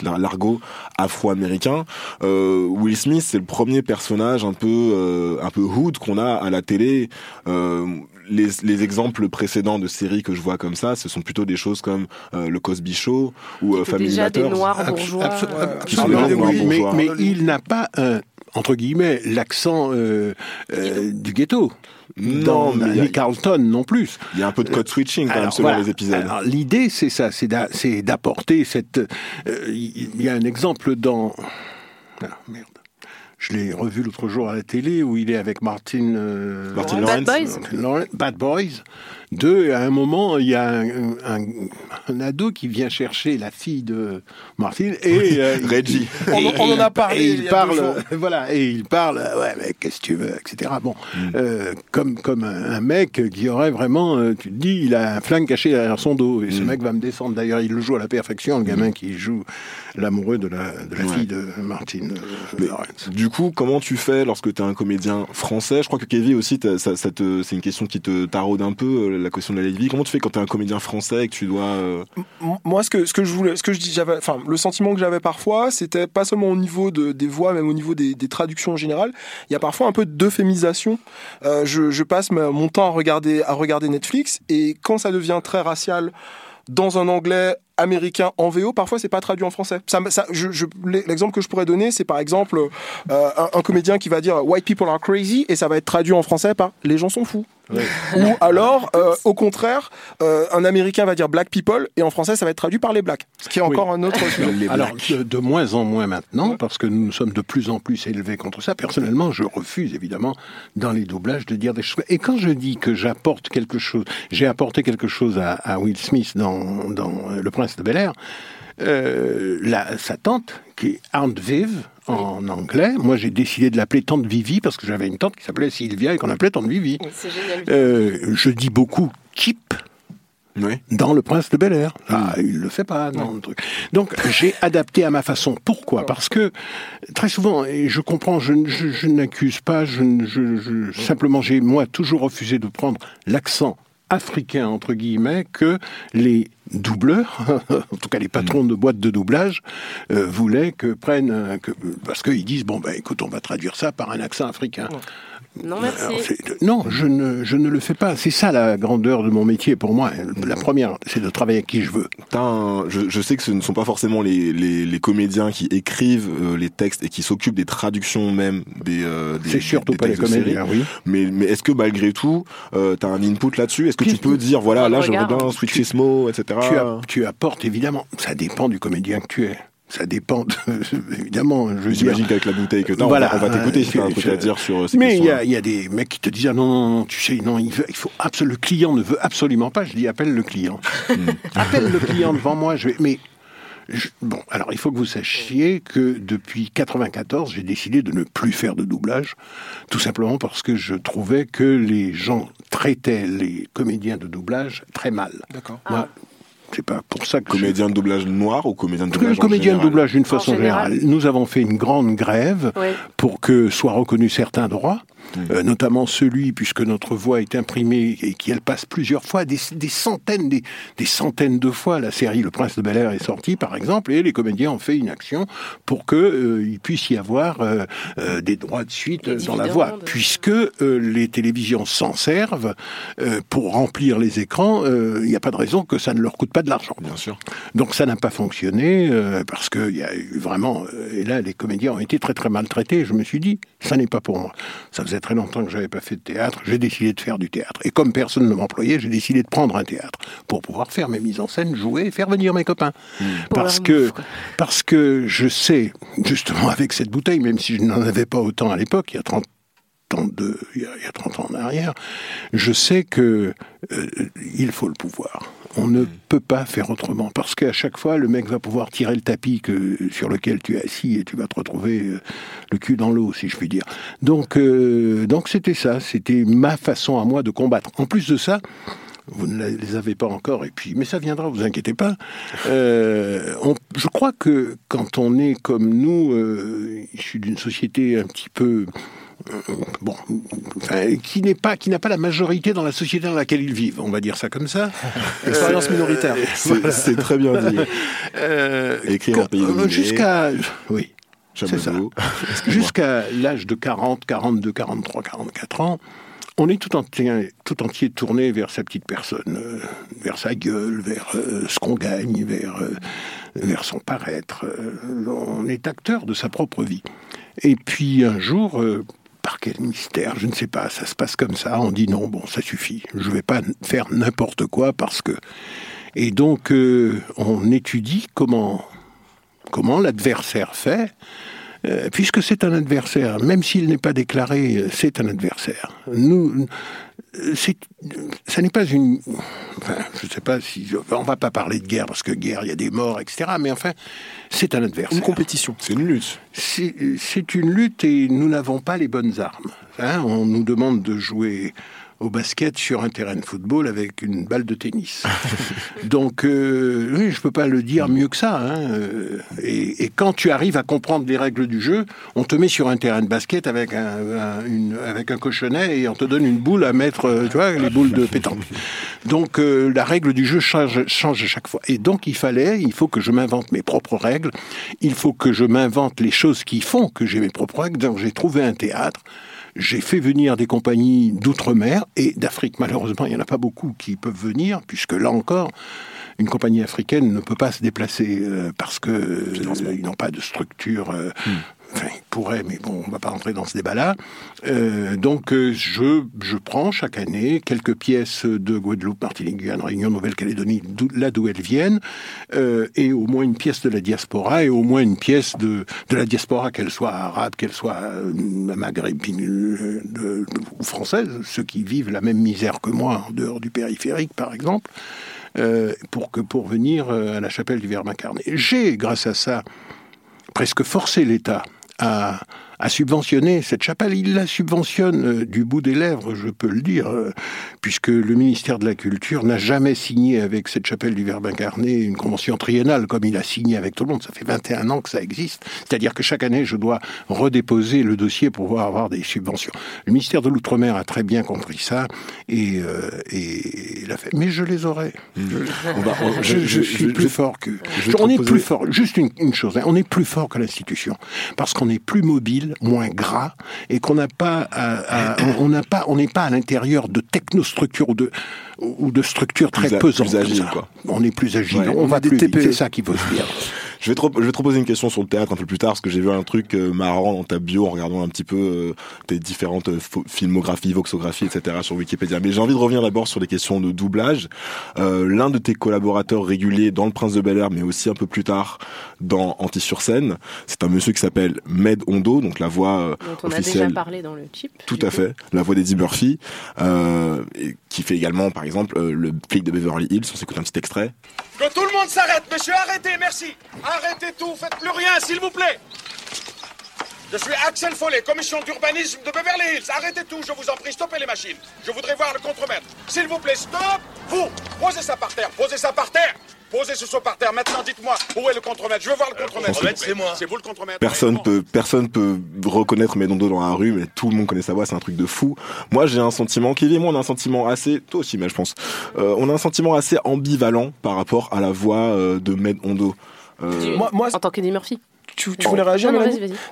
l'ar- l'argot afro-américain. Euh, Will Smith, c'est le premier personnage un peu euh, un peu hood qu'on a à la télé. Euh, les, les exemples précédents de séries que je vois comme ça, ce sont plutôt des choses comme euh, le Cosby Show ou euh, Family déjà des Matters. noirs bourgeois. euh, absolument, Des noirs oui, mais, mais il n'a pas un, entre guillemets, l'accent euh, euh, du ghetto. Non, Dans- mais Carlton non plus. Il y a un peu de code switching quand même selon voilà. les épisodes. Alors, l'idée, c'est ça, c'est d'a- c'est d'apporter cette. euh, Il y a un exemple dans. Ah, merde. Je l'ai revu l'autre jour à la télé où il est avec Martin. euh, Martin Bad Lawrence. Boys Lawrence- Bad Boys. Deux, à un moment, il y a un, un- un ado qui vient chercher la fille de Martin et euh, Reggie. et- On- on en a parlé Et il il, y a deux parle, jours. voilà, et il parle. euh, Ouais, mais qu'est-ce que tu veux, etc. Bon, euh, comme comme un, mec qui aurait vraiment, euh, tu te dis, il a un flingue caché derrière son dos et ce mec va me descendre. D'ailleurs, il le joue à la perfection, le gamin qui joue l'amoureux de la de la Ouais. fille de Martin euh, Mais. Du coup, comment tu fais lorsque tu es un comédien français? Je crois que Kevin aussi, ça, ça te- c'est une question qui te taraude un peu, euh, la question de la vie. Comment tu fais quand tu es un comédien français et que tu dois... euh, Moi, ce que, ce que je voulais, ce que je dis, j'avais, enfin, le sentiment que j'avais parfois, c'était pas seulement au niveau de, des voix, même au niveau des, traductions en général. Il y a parfois un peu d'euphémisation. Euh, je, passe mon temps à regarder, à regarder Netflix, et quand ça devient très racial, dans un anglais américain en VO, parfois c'est pas traduit en français. L'exemple que je pourrais donner, c'est par exemple euh, un comédien qui va dire White people are crazy et ça va être traduit en français par Les gens sont fous. Ou alors, euh, au contraire, euh, un Américain va dire Black people et en français ça va être traduit par les Blacks. Ce qui est encore un autre sujet. Alors, de, de moins en moins maintenant, parce que nous sommes de plus en plus élevés contre ça. Personnellement, je refuse évidemment dans les doublages de dire des choses. Et quand je dis que j'apporte quelque chose, j'ai apporté quelque chose à, à Will Smith dans, dans Le Prince de Bel Air. Euh, la, sa tante, qui est Aunt Viv en anglais, moi j'ai décidé de l'appeler tante Vivi parce que j'avais une tante qui s'appelait Sylvia et qu'on appelait tante Vivi. C'est génial. Euh, je dis beaucoup Chip Oui. dans Le Prince de Bel Air. Ah, il le fait pas dans le truc. Donc j'ai adapté à ma façon. Pourquoi? Parce que très souvent, et je comprends, je, je, je n'accuse pas, je, je, je- simplement j'ai moi toujours refusé de prendre l'accent africain, entre guillemets, que les doubleurs, en tout cas les patrons de boîtes de doublage, euh, voulaient que prennent, euh, parce qu'ils disent, bon, ben écoute, on va traduire ça par un accent africain. Non, merci. non, je ne, je ne le fais pas. C'est ça la grandeur de mon métier pour moi. La première, c'est de travailler avec qui je veux. T'as un- je, je sais que ce ne sont pas forcément les, les, les comédiens qui écrivent euh, les textes et qui s'occupent des traductions même des. euh, des C'est surtout des pas les comédiens, oui. Mais, mais est-ce que malgré tout, euh, t'as un input là-dessus? Est-ce que tu peux dire voilà, là j'aimerais bien switcher ce mot, etc. Tu, as- tu apportes évidemment. Ça dépend du comédien que tu es. Ça dépend de- évidemment. J'imagine qu'avec la bouteille que t'as, Voilà. on va, t'écouter si t'as un Je- truc à dire sur euh, ces Mais il y questions-là. a, il y a des mecs qui te disent ah non non non tu sais non il, veut, il faut absolument le client ne veut absolument pas je dis appelle le client Hmm. appelle le client devant moi je vais mais je- bon alors il faut que vous sachiez que depuis 94 j'ai décidé de ne plus faire de doublage tout simplement parce que je trouvais que les gens traitaient les comédiens de doublage très mal D'accord. moi c'est pas pour ça que Comédien de doublage noir ou comédien de doublage en comédien de doublage d'une façon général. générale. Nous avons fait une grande grève Oui. pour que soient reconnus certains droits, Euh, notamment celui, puisque notre voix est imprimée et qu'elle passe plusieurs fois, des, des centaines, des, des centaines de fois. La série Le Prince de Bel Air est sortie, par exemple, et les comédiens ont fait une action pour que euh, il puisse y avoir euh, euh, des droits de suite dans la voix, puisque euh, les télévisions s'en servent euh, pour remplir les écrans. euh, Il n'y a pas de raison que ça ne leur coûte pas de l'argent. Bien sûr. Donc ça n'a pas fonctionné euh, parce qu'il y a eu vraiment et là les comédiens ont été très très maltraités. Je me suis dit ça n'est pas pour moi. Ça faisait très longtemps que j'avais pas fait de théâtre. J'ai décidé de faire du théâtre et comme personne ne m'employait, j'ai décidé de prendre un théâtre pour pouvoir faire mes mises en scène, jouer et faire venir mes copains. Parce Power que parce que je sais justement avec cette bouteille, même si je n'en avais pas autant à l'époque, il y a 30 il y a, il y a 30 ans en arrière, je sais que euh, il faut le pouvoir. On ne peut pas faire autrement parce qu'à chaque fois, le mec va pouvoir tirer le tapis que, sur lequel tu es assis et tu vas te retrouver euh, le cul dans l'eau, si je puis dire. Donc, euh, donc c'était ça, c'était ma façon à moi de combattre. En plus de ça, vous ne les avez pas encore, et puis, mais ça viendra, vous inquiétez pas. Euh, on- je crois que quand on est comme nous, euh, issu d'une société un petit peu bon, enfin, qui n'est pas, qui n'a pas la majorité dans la société dans laquelle ils vivent, on va dire ça comme ça. Expérience Euh, minoritaire. C'est très bien dit. Euh, Écrire en pays euh. Jusqu'à, oui, c'est ça. Jusqu'à l'âge de 40, 42, 43, 44 ans, on est tout entier, tout entier tourné vers sa petite personne, euh, vers sa gueule, vers euh, ce qu'on gagne, vers, euh, vers son paraître. euh, on est acteur de sa propre vie. Et puis un jour, euh, par quel mystère, je ne sais pas, ça se passe comme ça, on dit non, bon, ça suffit, je ne vais pas faire n'importe quoi parce que... Et donc, euh, on étudie comment, comment l'adversaire fait, euh, puisque c'est un adversaire, même s'il n'est pas déclaré, euh, c'est un adversaire. Nous, ça n'est pas une, enfin, je ne sais pas si, on va pas parler de guerre parce que guerre, il y a des morts, etc. Mais enfin, c'est un adversaire. Une compétition. C'est une lutte. C'est c'est une lutte et nous n'avons pas les bonnes armes. Hein, on nous demande de jouer au basket sur un terrain de football avec une balle de tennis. Donc, euh, oui, je peux pas le dire mieux que ça. hein, euh, Et, quand tu arrives à comprendre les règles du jeu, on te met sur un terrain de basket avec un, avec un cochonnet et on te donne une boule à mettre, euh, tu vois, les boules de pétanque. Donc, euh, la règle du jeu change, change à chaque fois. Et donc, il fallait, il faut que je m'invente mes propres règles. Il faut que je m'invente les choses qui font que j'ai mes propres règles. Donc, j'ai trouvé un théâtre. J'ai fait venir des compagnies d'outre-mer et d'Afrique. Malheureusement, il n'y en a pas beaucoup qui peuvent venir, puisque là encore, une compagnie africaine ne peut pas se déplacer euh, parce que euh, ils n'ont pas de structure. euh, Enfin, ils pourraient, mais bon, on ne va pas rentrer dans ce débat-là. Euh, donc, euh, je, je prends chaque année quelques pièces de Guadeloupe, Martinique, Guyane, Réunion, Nouvelle-Calédonie, là d'où elles viennent, euh, et au moins une pièce de la diaspora, et au moins une pièce de, de la diaspora, qu'elle soit arabe, qu'elle soit maghrébine ou française, ceux qui vivent la même misère que moi en dehors du périphérique, par exemple, pour, que, pour venir à la chapelle du Verbe incarné. J'ai, grâce à ça, presque forcé l'État uh, à, a subventionné cette chapelle. Il la subventionne euh, du bout des lèvres, je peux le dire, euh, puisque le ministère de la Culture n'a jamais signé avec cette chapelle du Verbe incarné une convention triennale comme il a signé avec tout le monde. Ça fait 21 ans que ça existe. C'est-à-dire que chaque année, je dois redéposer le dossier pour pouvoir avoir des subventions. Le ministère de l'Outre-mer a très bien compris ça et, euh, et fait. Mais je les aurai. On- Je, je suis plus fort que. on est plus fort. Juste une, une chose, hein, on est plus fort que l'institution parce qu'on est plus mobile, moins gras, et qu'on n'a pas, à- à- on n'a pas, on n'est pas à l'intérieur de technostructures ou de ou de structures très Plus a- pesantes. plus agile, comme ça. quoi. On est plus agile. Ouais. on, On va des plus vite. TPE. C'est ça qu'il faut se dire. Je vais, te, je vais te proposer une question sur le théâtre un peu plus tard, parce que j'ai vu un truc euh, marrant dans ta bio en regardant un petit peu euh, tes différentes euh, filmographies, voxographies, etc. sur Wikipédia. Mais j'ai envie de revenir d'abord sur les questions de doublage. Euh, L'un de tes collaborateurs réguliers dans Le Prince de Bel Air, mais aussi un peu plus tard dans Anti-sur-Scène, c'est un monsieur qui s'appelle Med Ondo, donc la voix euh, dont on a officielle. déjà parlé dans le chip. Tout à coup. fait, la voix d'Eddie Murphy, euh, qui fait également, par exemple, euh, le flic de Beverly Hills. On s'écoute un petit extrait. Que tout le monde s'arrête, monsieur, arrêtez, merci. Arrêtez tout, faites plus rien, s'il vous plaît. Je suis Axel Follet, commission d'urbanisme de Beverly Hills. Arrêtez tout, je vous en prie, stoppez les machines. Je voudrais voir le contremaître. S'il vous plaît, stop Vous, posez ça par terre, posez ça par terre Posez ce saut par terre. Maintenant, dites-moi, où est le contremaître? Je veux voir le contremaître. contremaître, vous plaît. C'est vous le contremaître Personne peut, personne peut reconnaître Medondo dans la rue, mais tout le monde connaît sa voix, c'est un truc de fou. Moi, j'ai un sentiment, Kevin et moi, on a un sentiment assez, toi aussi, mais je pense, euh, on a un sentiment assez ambivalent par rapport à la voix euh, de Medondo. Euh, Moi, moi, En tant qu'Eddie Murphy. Tu, tu voulais réagir, Non,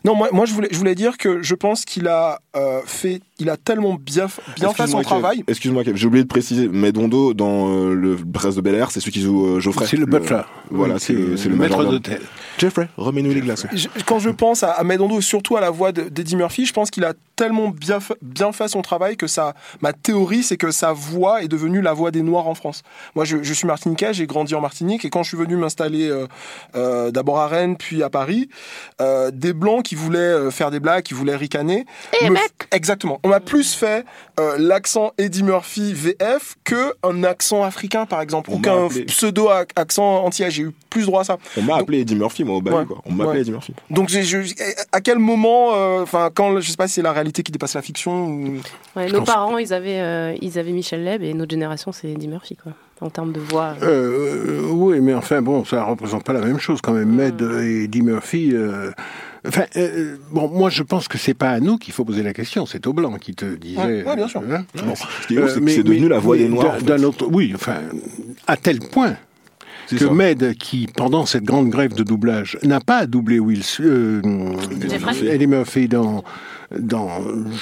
non, moi, moi je, voulais, je voulais dire que je pense qu'il a euh, fait, il a tellement bien, fait son travail. Excuse-moi, j'ai oublié de préciser, Medondo dans euh, le Prince de Bel Air, c'est celui qui joue euh, Geoffrey. C'est le butler. Voilà, Oui, c'est le, maître d'hôtel. Jeffrey, remets-nous les glaçons. Je- quand je pense à, à Medondo et surtout à la voix de- d'Eddie Murphy, je pense qu'il a tellement bien fait, bien fait son travail que ça, ma théorie, c'est que sa voix est devenue la voix des Noirs en France. Moi, je, je suis martiniquais, j'ai grandi en Martinique, et quand je suis venu m'installer euh, euh, d'abord à Rennes, puis à Paris, euh, des Blancs qui voulaient faire des blagues, qui voulaient ricaner. me- Exactement. On m'a plus fait euh, l'accent Eddie Murphy VF que un accent africain, par exemple, On ou qu'un appelé. pseudo-accent entier. J'ai eu plus droit à ça. On m'a appelé Eddie Murphy, moi, au Ouais. quoi. On m'a appelé. Eddie Murphy. Donc, j'ai- je- à quel moment, euh, enfin, quand, je sais pas si c'est la réalité qui dépasse la fiction ou. Ouais, nos parents, ils avaient, euh, ils avaient Michel Leb et notre génération, c'est Eddie Murphy, quoi. En termes de voix. Euh, oui, mais enfin, bon, ça représente pas la même chose quand même. Med et Eddie Murphy. euh, Enfin, euh, bon, moi je pense que c'est pas à nous qu'il faut poser la question, c'est aux blancs qui te disaient. Ouais, ouais, bien sûr. hein. Bon. C'est c'est devenu mais- la voix des Noirs. d'un- en fait. D'un autre, oui, enfin, à tel point que ça. Med, qui pendant cette grande grève de doublage n'a pas doublé Will, euh, Eddie Murphy dans dans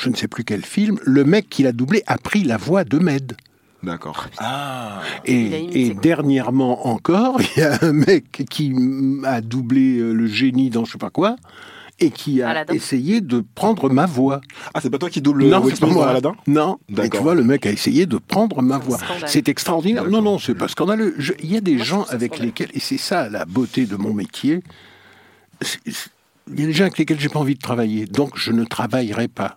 je ne sais plus quel film, le mec qui l'a doublé a pris la voix de Med. D'accord. Et, Il a imité, et quoi. dernièrement encore, il y a un mec qui a doublé euh, le génie dans je sais pas quoi et qui a Aladdin. essayé de prendre ma voix. Ah, c'est pas toi qui double non, Will c'est pas moi. Aladdin Non. Et tu vois, le mec a essayé de prendre ma voix. C'est extraordinaire. Non, non, c'est pas scandaleux. Je- Il y a des Moi, gens avec lesquels, et c'est ça la beauté de mon métier, il y a des gens avec lesquels j'ai pas envie de travailler, donc je ne travaillerai pas.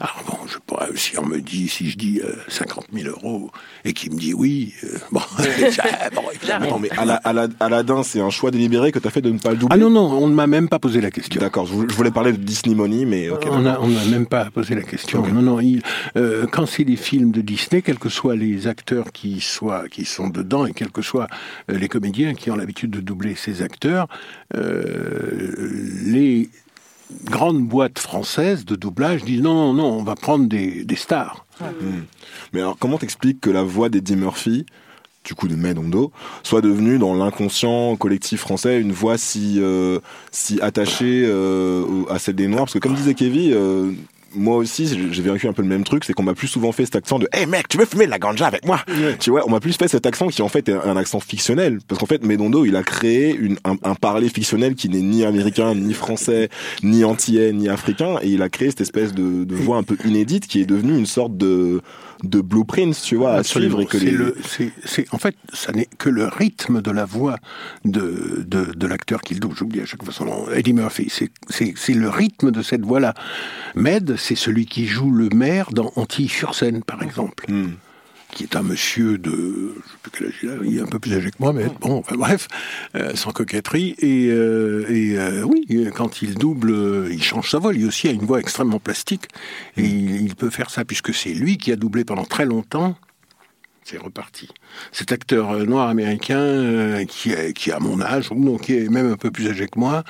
Alors bon, je pourrais, si on me dit, si je dis euh, 50 000 euros et qu'il me dit oui, euh, bon, ah, bon, évidemment. Non, mais Ala- Ala- Aladdin, c'est un choix délibéré que tu as fait de ne pas le doubler. Ah non, non, on ne m'a même pas posé la question. D'accord, je vou- je voulais parler de Disney Money, mais ok. On d'accord. a- on n'a même pas posé la question. Non, non. il- euh, quand c'est des films de Disney, quels que soient les acteurs qui soient, qui sont dedans et quels que soient euh, les comédiens qui ont l'habitude de doubler ces acteurs, euh, les grandes boîtes françaises de doublage disent non, non, non, on va prendre des, des stars. Mais alors, comment t'expliques que la voix d'Eddie Murphy, du coup de Medondo, soit devenue dans l'inconscient collectif français une voix si, euh, si attachée euh, à celle des Noirs? Parce que comme disait Kevin, euh, moi aussi, j'ai vécu un peu le même truc, c'est qu'on m'a plus souvent fait cet accent de Hey mec, tu veux fumer de la ganja avec moi Tu vois, on m'a plus fait cet accent qui en fait est un accent fictionnel. Parce qu'en fait, Medondo, il a créé une, un, un parler fictionnel qui n'est ni américain, ni français, ni antillais, ni africain. Et il a créé cette espèce de, de voix un peu inédite qui est devenue une sorte de, de blueprint, tu vois, à suivre. Et que C'est les... le- c'est- c'est- en fait, ça n'est que le rythme de la voix de, de, de l'acteur qu'il double. J'oublie à chaque fois son nom. Eddie Murphy. C'est- C'est c'est le rythme de cette voix-là. Med, c'est celui qui joue le maire dans Antilles-sur-Seine, par exemple. Hmm. Qui est un monsieur de, je sais plus quel âge il a, il est un peu plus âgé que moi, mais bon, enfin, bref, euh, sans coquetterie. Et, euh, et euh, oui, quand il double, il change sa voix. Lui aussi a une voix extrêmement plastique, et il, il peut faire ça puisque c'est lui qui a doublé pendant très longtemps. C'est reparti. Cet acteur noir américain qui, est, qui a mon âge, ou non, qui est même un peu plus âgé que moi,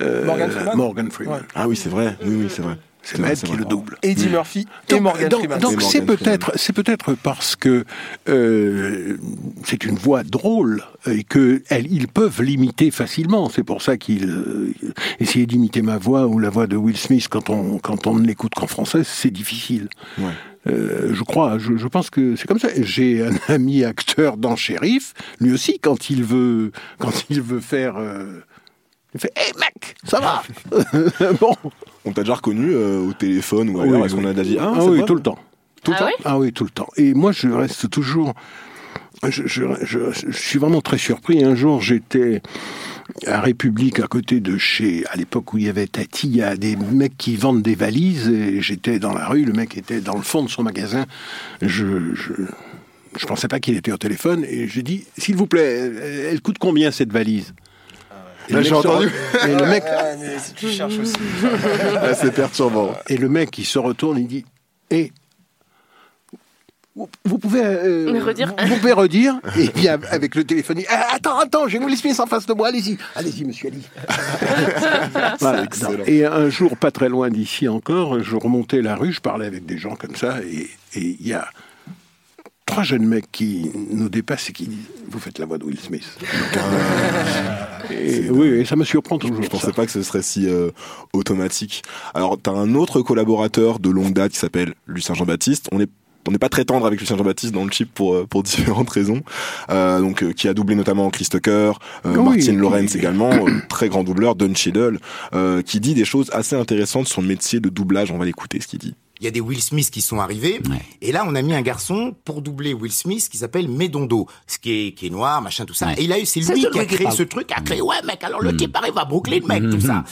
Morgan Freeman? Morgan Freeman. Ah oui, c'est vrai. Oui, oui, c'est vrai. C'est c'est qui le double. Eddie Murphy et Donc, Morgan donc- Freeman. donc c'est peut-être c'est peut-être parce que euh, c'est une voix drôle et que elle- ils peuvent l'imiter facilement. C'est pour ça qu'ils euh, essayer d'imiter ma voix ou la voix de Will Smith quand on quand on ne l'écoute qu'en français, c'est difficile. Ouais. Euh, je crois, je, je pense que c'est comme ça. J'ai un ami acteur dans Shérif, lui aussi quand il veut quand il veut faire euh, il fait Hé mec, ça va Bon. On t'a déjà reconnu euh, au téléphone ou Oui, ailleurs Est-ce oui. qu'on a déjà dit Ah, Ah oui, tout le temps. Tout le Ah temps ouais Ah oui, tout le temps. Et moi, je reste toujours. Je, je- je- je suis vraiment très surpris. Un jour, j'étais à République, à côté de chez. À l'époque où il y avait Tati, il y a des mecs qui vendent des valises. Et j'étais dans la rue, le mec était dans le fond de son magasin. Je. je je pensais pas qu'il était au téléphone et j'ai dit s'il vous plaît, elle coûte combien cette valise? Là, j'ai entendu. Et le mec, mais si tu cherches aussi. Ah, C'est perturbant. et le mec, il se retourne, il dit Eh, vous, vous pouvez. euh, Mais redire. Vous, vous pouvez redire Et puis av- avec le téléphone, il dit Ah, Attends, attends, j'ai Will Smith en face de moi, allez-y, allez-y, monsieur Ali. Voilà. Et un jour, pas très loin d'ici encore, je remontais la rue, je parlais avec des gens comme ça, et et il y a trois jeunes mecs qui nous dépassent et qui disent Vous faites la voix de Will Smith. et, oui, et ça me surprend toujours. Je pensais ça. pas que ce serait si euh, automatique. Alors, t'as un autre collaborateur de longue date qui s'appelle Lucien Jean-Baptiste. On est on n'est pas très tendre avec Lucien Jean-Baptiste dans le chip pour euh, pour différentes raisons. Euh, donc euh, qui a doublé notamment Chris Tucker, euh, Oui, Martin oui. Lawrence également, euh, très grand doubleur, Don Cheadle, euh, qui dit des choses assez intéressantes sur le métier de doublage. On va l'écouter ce qu'il dit. Il y a des Will Smith qui sont arrivés. Et là, on a mis un garçon pour doubler Will Smith qui s'appelle Medondo, ce qui est, qui est noir, machin, tout ça. Et il a eu, c'est lui qui a créé ce truc, a créé, ouais, mec, alors le type arrive à Brooklyn, mec, tout ça.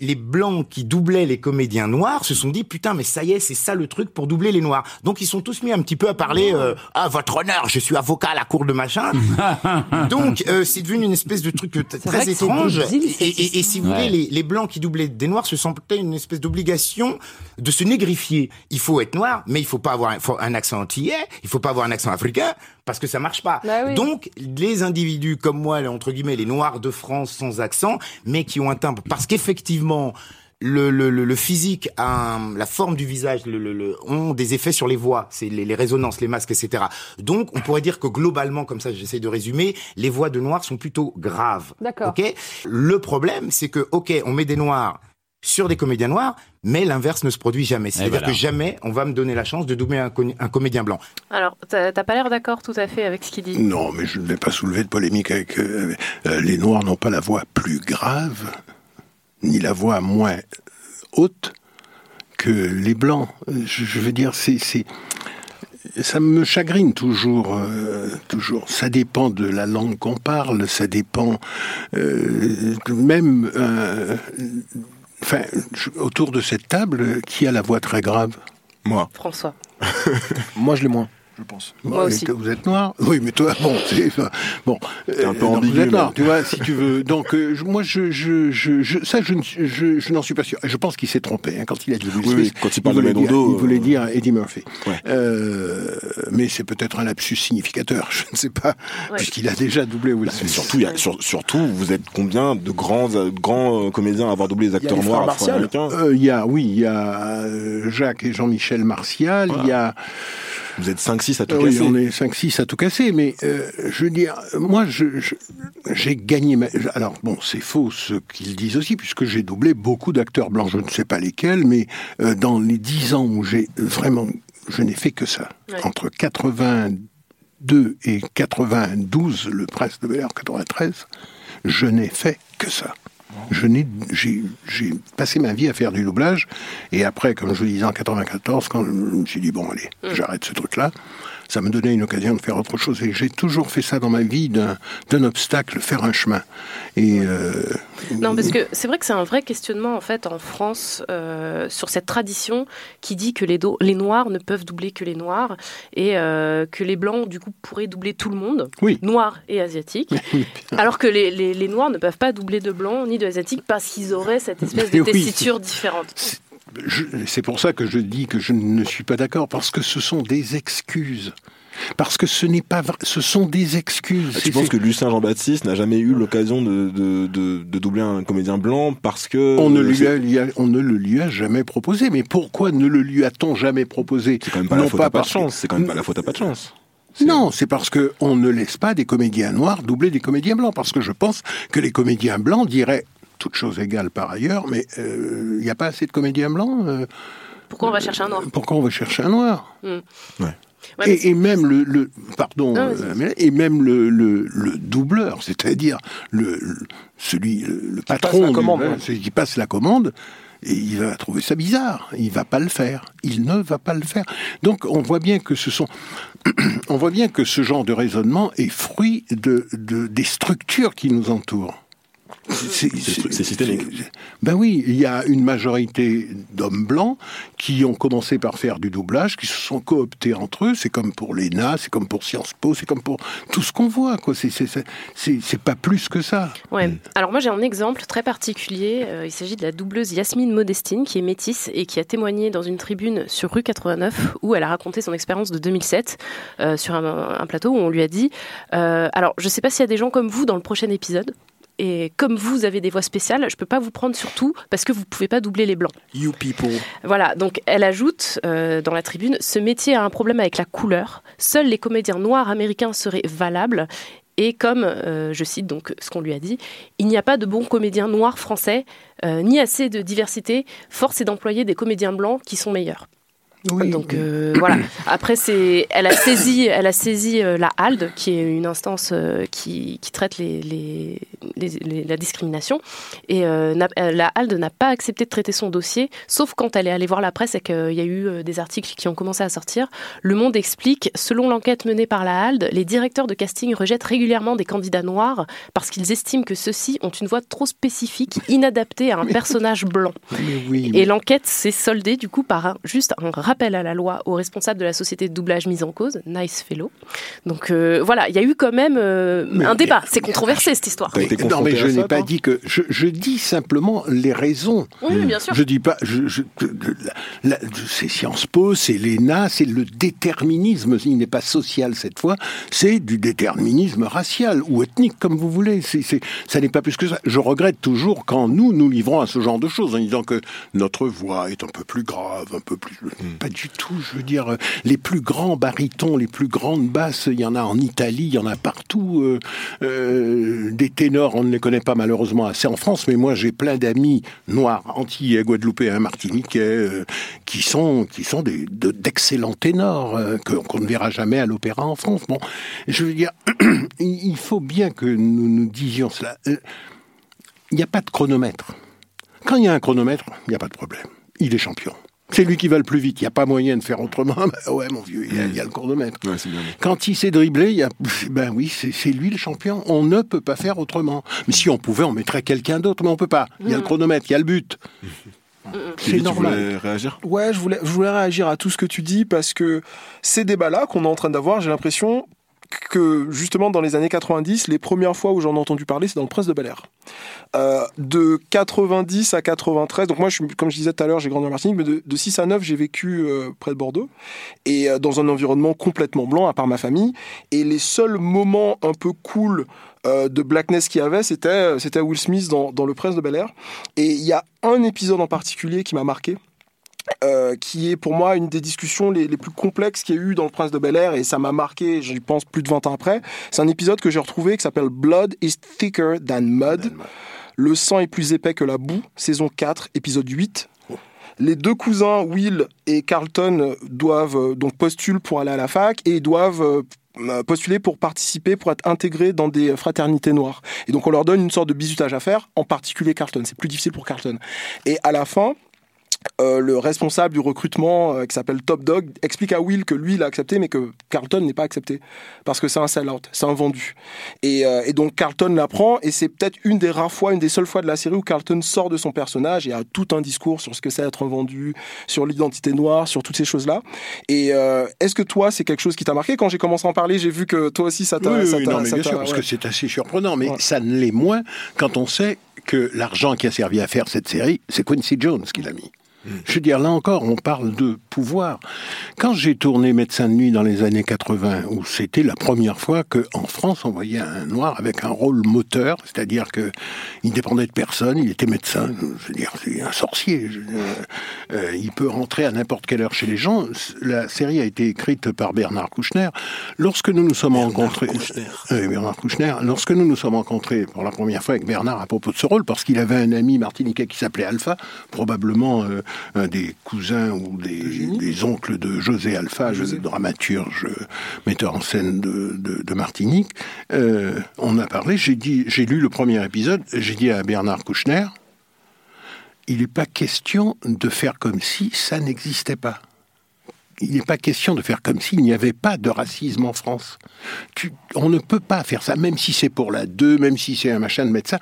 Les blancs qui doublaient les comédiens noirs se sont dit, putain, mais ça y est, c'est ça le truc pour doubler les noirs. Donc ils sont tous mis un petit peu à parler, euh, ah, votre honneur, je suis avocat à la cour de machin. Donc, euh, c'est devenu une espèce de truc très étrange. débile, Et, et- et si vous Ouais. voulez, les, les blancs qui doublaient des noirs se sentaient une espèce d'obligation de se négrifier. Il faut être noir, mais il faut pas avoir un, accent antillais, il faut pas avoir un accent africain, parce que ça marche pas. Bah oui. Donc, les individus comme moi, entre guillemets, les noirs de France sans accent, mais qui ont un timbre, parce qu'effectivement, le, le, le, le physique, un- la forme du visage, le, le, le- ont des effets sur les voix, c'est les, les résonances, les masques, etc. Donc, on pourrait dire que globalement, comme ça, j'essaie de résumer, les voix de noirs sont plutôt graves. D'accord. Ok? Le problème, c'est que, ok, on met des noirs sur des comédiens noirs, mais l'inverse ne se produit jamais. C'est-à-dire voilà. que jamais on va me donner la chance de doubler un, co- un comédien blanc. Alors, t'as pas l'air d'accord tout à fait avec ce qu'il dit? Non, mais je ne vais pas soulever de polémique avec. euh, euh, les Noirs n'ont pas la voix plus grave, ni la voix moins haute que les Blancs. Euh, Je, je veux dire, c'est. c'est- Ça me chagrine toujours, euh, toujours. Ça dépend de la langue qu'on parle, ça dépend euh, même, euh, enfin, je- autour de cette table, qui a la voix très grave? Moi. François. Moi, je l'ai moins, je pense. Moi aussi. Vous êtes noir Oui, mais toi, bon, c'est bon. Un peu euh, donc ambigu, Vous êtes noir, mais- tu vois, si tu veux. Donc, euh, moi, je, je, je, je- ça, je, n'en suis pas sûr. Je pense qu'il s'est trompé hein, quand il a dit Will Oui, Smith. oui, quand il parle de Medondo, il voulait euh, dire Eddie Murphy. Ouais. Euh, mais c'est peut-être un lapsus significateur. Je ne sais pas, Ouais. puisqu'il a déjà doublé Will Mais Smith. surtout, il y a, sur- surtout, vous êtes combien de grands, grands comédiens à avoir doublé les acteurs noirs afro-américains Il y a, oui, il y a Jacques et Jean-Michel Martial. Il y a Vous êtes 5-6 à tout oui, casser. on est 5-6 à tout casser, mais euh, je veux dire, moi, je- je- j'ai gagné ma... Alors, bon, c'est faux ce qu'ils disent aussi, puisque j'ai doublé beaucoup d'acteurs blancs, je ne sais pas lesquels, mais euh, dans les 10 ans où j'ai vraiment... Je n'ai fait que ça. Ouais. Entre 82 et 92, le Prince de Bel Air 93, je n'ai fait que ça. Je n'ai, j'ai, j'ai passé ma vie à faire du doublage. Et après, comme je vous disais en 94, quand je me suis dit, bon, allez, j'arrête ce truc-là, ça me donnait une occasion de faire autre chose. Et j'ai toujours fait ça dans ma vie, d'un, d'un obstacle, faire un chemin. Et euh, Non, parce que c'est vrai que c'est un vrai questionnement en fait en France euh, sur cette tradition qui dit que les, do- les noirs ne peuvent doubler que les noirs et euh, que les blancs du coup pourraient doubler tout le monde, Oui. noirs et asiatiques, alors que les, les- les noirs ne peuvent pas doubler de blancs ni parce qu'ils auraient cette espèce de oui, tessiture différente. je- c'est pour ça que je dis que je ne suis pas d'accord, parce que ce sont des excuses. Parce que ce n'est pas vrai, ce sont des excuses. Penses c'est- que Lucien Jean-Baptiste n'a jamais eu l'occasion de, de, de, de doubler un comédien blanc parce que on ne, lui a, lui a- on ne le lui a jamais proposé. Mais pourquoi ne le lui a-t-on jamais proposé? C'est quand même pas la Non faute à pas de chance. C'est quand même pas la faute à pas de chance. Non, c'est parce que on ne laisse pas des comédiens noirs doubler des comédiens blancs. Parce que je pense que les comédiens blancs diraient, toutes choses égales par ailleurs, mais il n'y a pas assez de comédiens blancs. euh, Pourquoi on va chercher un noir? pourquoi on va chercher un noir? Ouais. Ouais, mais et, et même le, le- pardon, Non, euh, et même le, le, le doubleur, c'est-à-dire le, le- celui le, passe patron la du- commande, hein, ouais. celui qui passe la commande, et il va trouver ça bizarre. Il va pas le faire. Il ne va pas le faire. Donc on voit bien que ce sont, on voit bien que ce genre de raisonnement est fruit de, de des structures qui nous entourent. C'est systémique. Ben oui, il y a une majorité d'hommes blancs qui ont commencé par faire du doublage, qui se sont cooptés entre eux. C'est comme pour l'ENA, c'est comme pour Sciences Po, c'est comme pour tout ce qu'on voit. quoi. C'est- pas plus que ça. Ouais. Alors moi j'ai un exemple très particulier. Euh, il s'agit de la doubleuse Yasmine Modestine qui est métisse et qui a témoigné dans une tribune sur rue 89 où elle a raconté son expérience de 2007 euh, sur un, un plateau où on lui a dit euh, alors je sais pas s'il y a des gens comme vous dans le prochain épisode. Et comme vous avez des voix spéciales, je peux pas vous prendre sur tout parce que vous pouvez pas doubler les blancs. You people. Voilà, donc elle ajoute euh, dans la tribune Ce métier a un problème avec la couleur. Seuls les comédiens noirs américains seraient valables. Et comme, euh, je cite donc ce qu'on lui a dit, il n'y a pas de bons comédiens noirs français, euh, ni assez de diversité. Force est d'employer des comédiens blancs qui sont meilleurs. Donc euh, voilà. Après, c'est, elle a saisi, elle a saisi euh, la HALD, qui est une instance euh, qui, qui traite les, les- les- les- la discrimination. Et la HALD n'a pas accepté de traiter son dossier, sauf quand elle est allée voir la presse et qu'il y a eu des articles qui ont commencé à sortir. Le Monde explique, selon l'enquête menée par la HALD, les directeurs de casting rejettent régulièrement des candidats noirs parce qu'ils estiment que ceux-ci ont une voix trop spécifique, inadaptée à un personnage blanc. Mais oui, Et l'enquête s'est soldée du coup par un- juste un rappel à la loi aux responsables de la société de doublage mise en cause, Nice Fellow. Donc euh, voilà, il y a eu quand même euh, un débat. C'est controversé cette histoire. Non, mais je n'ai pas dit que. Je, je dis simplement les raisons. Oui, bien sûr. Je dis pas. Je, je- c'est Sciences Po, c'est l'ENA, c'est le déterminisme. Il n'est pas social cette fois, c'est du déterminisme racial ou ethnique, comme vous voulez. C'est- ça n'est pas plus que ça. Je regrette toujours quand nous nous livrons à ce genre de choses en disant que notre voix est un peu plus grave, un peu plus. Pas du tout. Je veux dire, euh, les plus grands barytons, les plus grandes basses, il y en a en Italie, il y en a partout. euh, euh, des ténors, on ne les connaît pas malheureusement assez en France, mais moi j'ai plein d'amis noirs, antillais, guadeloupéens, martiniquais, qui sont qui sont d'excellents ténors qu'on ne verra jamais à l'opéra en France. Bon, je veux dire, il faut bien que nous nous disions cela. Il n'y a pas de chronomètre. Quand il y a un chronomètre, il n'y a pas de problème. Il est champion. C'est lui qui va le plus vite. Il n'y a pas moyen de faire autrement. Ben ouais, mon vieux, il y a, il y a le chronomètre. C'est. Quand il s'est dribblé, il y a, ben oui, c'est c'est lui le champion. On ne peut pas faire autrement. Mais si on pouvait, on mettrait quelqu'un d'autre, mais on peut pas. Il y a le chronomètre, il y a le but. C'est Sylvie, tu normal. voulais réagir? Ouais, je voulais, je voulais réagir à tout ce que tu dis parce que ces débats-là qu'on est en train d'avoir, j'ai l'impression que justement dans les années 90, les premières fois où j'en ai entendu parler, c'est dans le Prince de Bel Air. Euh, de 90 à 93, donc moi, comme je disais tout à l'heure, j'ai grandi en Martinique, mais de, de 6 à 9, j'ai vécu euh, près de Bordeaux et euh, dans un environnement complètement blanc, à part ma famille. Et les seuls moments un peu cool de blackness qu'il y avait, c'était c'était Will Smith dans, dans Le Prince de Bel Air. Et il y a un épisode en particulier qui m'a marqué. Euh, qui est pour moi une des discussions les, les plus complexes qu'il y a eu dans Le Prince de Bel Air, et ça m'a marqué, j'y pense, plus de 20 ans après. C'est un épisode que j'ai retrouvé qui s'appelle Blood is thicker than mud. Le sang est plus épais que la boue, saison 4, épisode 8. Les deux cousins, Will et Carlton, doivent, euh, donc postulent pour aller à la fac et doivent euh, postuler pour participer, pour être intégrés dans des fraternités noires. Et donc on leur donne une sorte de bisutage à faire, en particulier Carlton. C'est plus difficile pour Carlton. Et à la fin, euh, le responsable du recrutement euh, qui s'appelle Top Dog explique à Will que lui il a accepté mais que Carlton n'est pas accepté parce que c'est un sell-out, c'est un vendu. Et, euh, et donc Carlton l'apprend et c'est peut-être une des rares fois, une des seules fois de la série où Carlton sort de son personnage et a tout un discours sur ce que c'est être un vendu, sur l'identité noire, sur toutes ces choses-là. Et est-ce que toi c'est quelque chose qui t'a marqué? Quand j'ai commencé à en parler, j'ai vu que toi aussi ça t'a... Oui, ça oui, non, mais bien sûr, parce ouais. que c'est assez surprenant, mais ça ne l'est moins quand on sait que l'argent qui a servi à faire cette série, c'est Quincy Jones qui l'a mis. Je veux dire, là encore, on parle de pouvoir. Quand j'ai tourné Médecin de nuit dans les années 80, où c'était la première fois qu'en France, on voyait un noir avec un rôle moteur, c'est-à-dire que il dépendait de personne, il était médecin, je veux dire, c'est un sorcier. dire, euh, il peut rentrer à n'importe quelle heure chez les gens. La série a été écrite par Bernard Kouchner. Lorsque nous nous sommes rencontrés... Oui, Bernard Kouchner. Lorsque nous nous sommes rencontrés pour la première fois avec Bernard à propos de ce rôle, parce qu'il avait un ami martiniquais qui s'appelait Alpha, probablement euh, un des cousins ou des, des oncles de José Alpha, le dramaturge, euh, metteur en scène de, de- de Martinique. Euh, on a parlé, j'ai dit, j'ai lu le premier épisode, j'ai dit à Bernard Kouchner, il n'est pas question de faire comme si ça n'existait pas. Il n'est pas question de faire comme s'il n'y avait pas de racisme en France. Tu- on ne peut pas faire ça, même si c'est pour la 2, même si c'est un machin de médecin.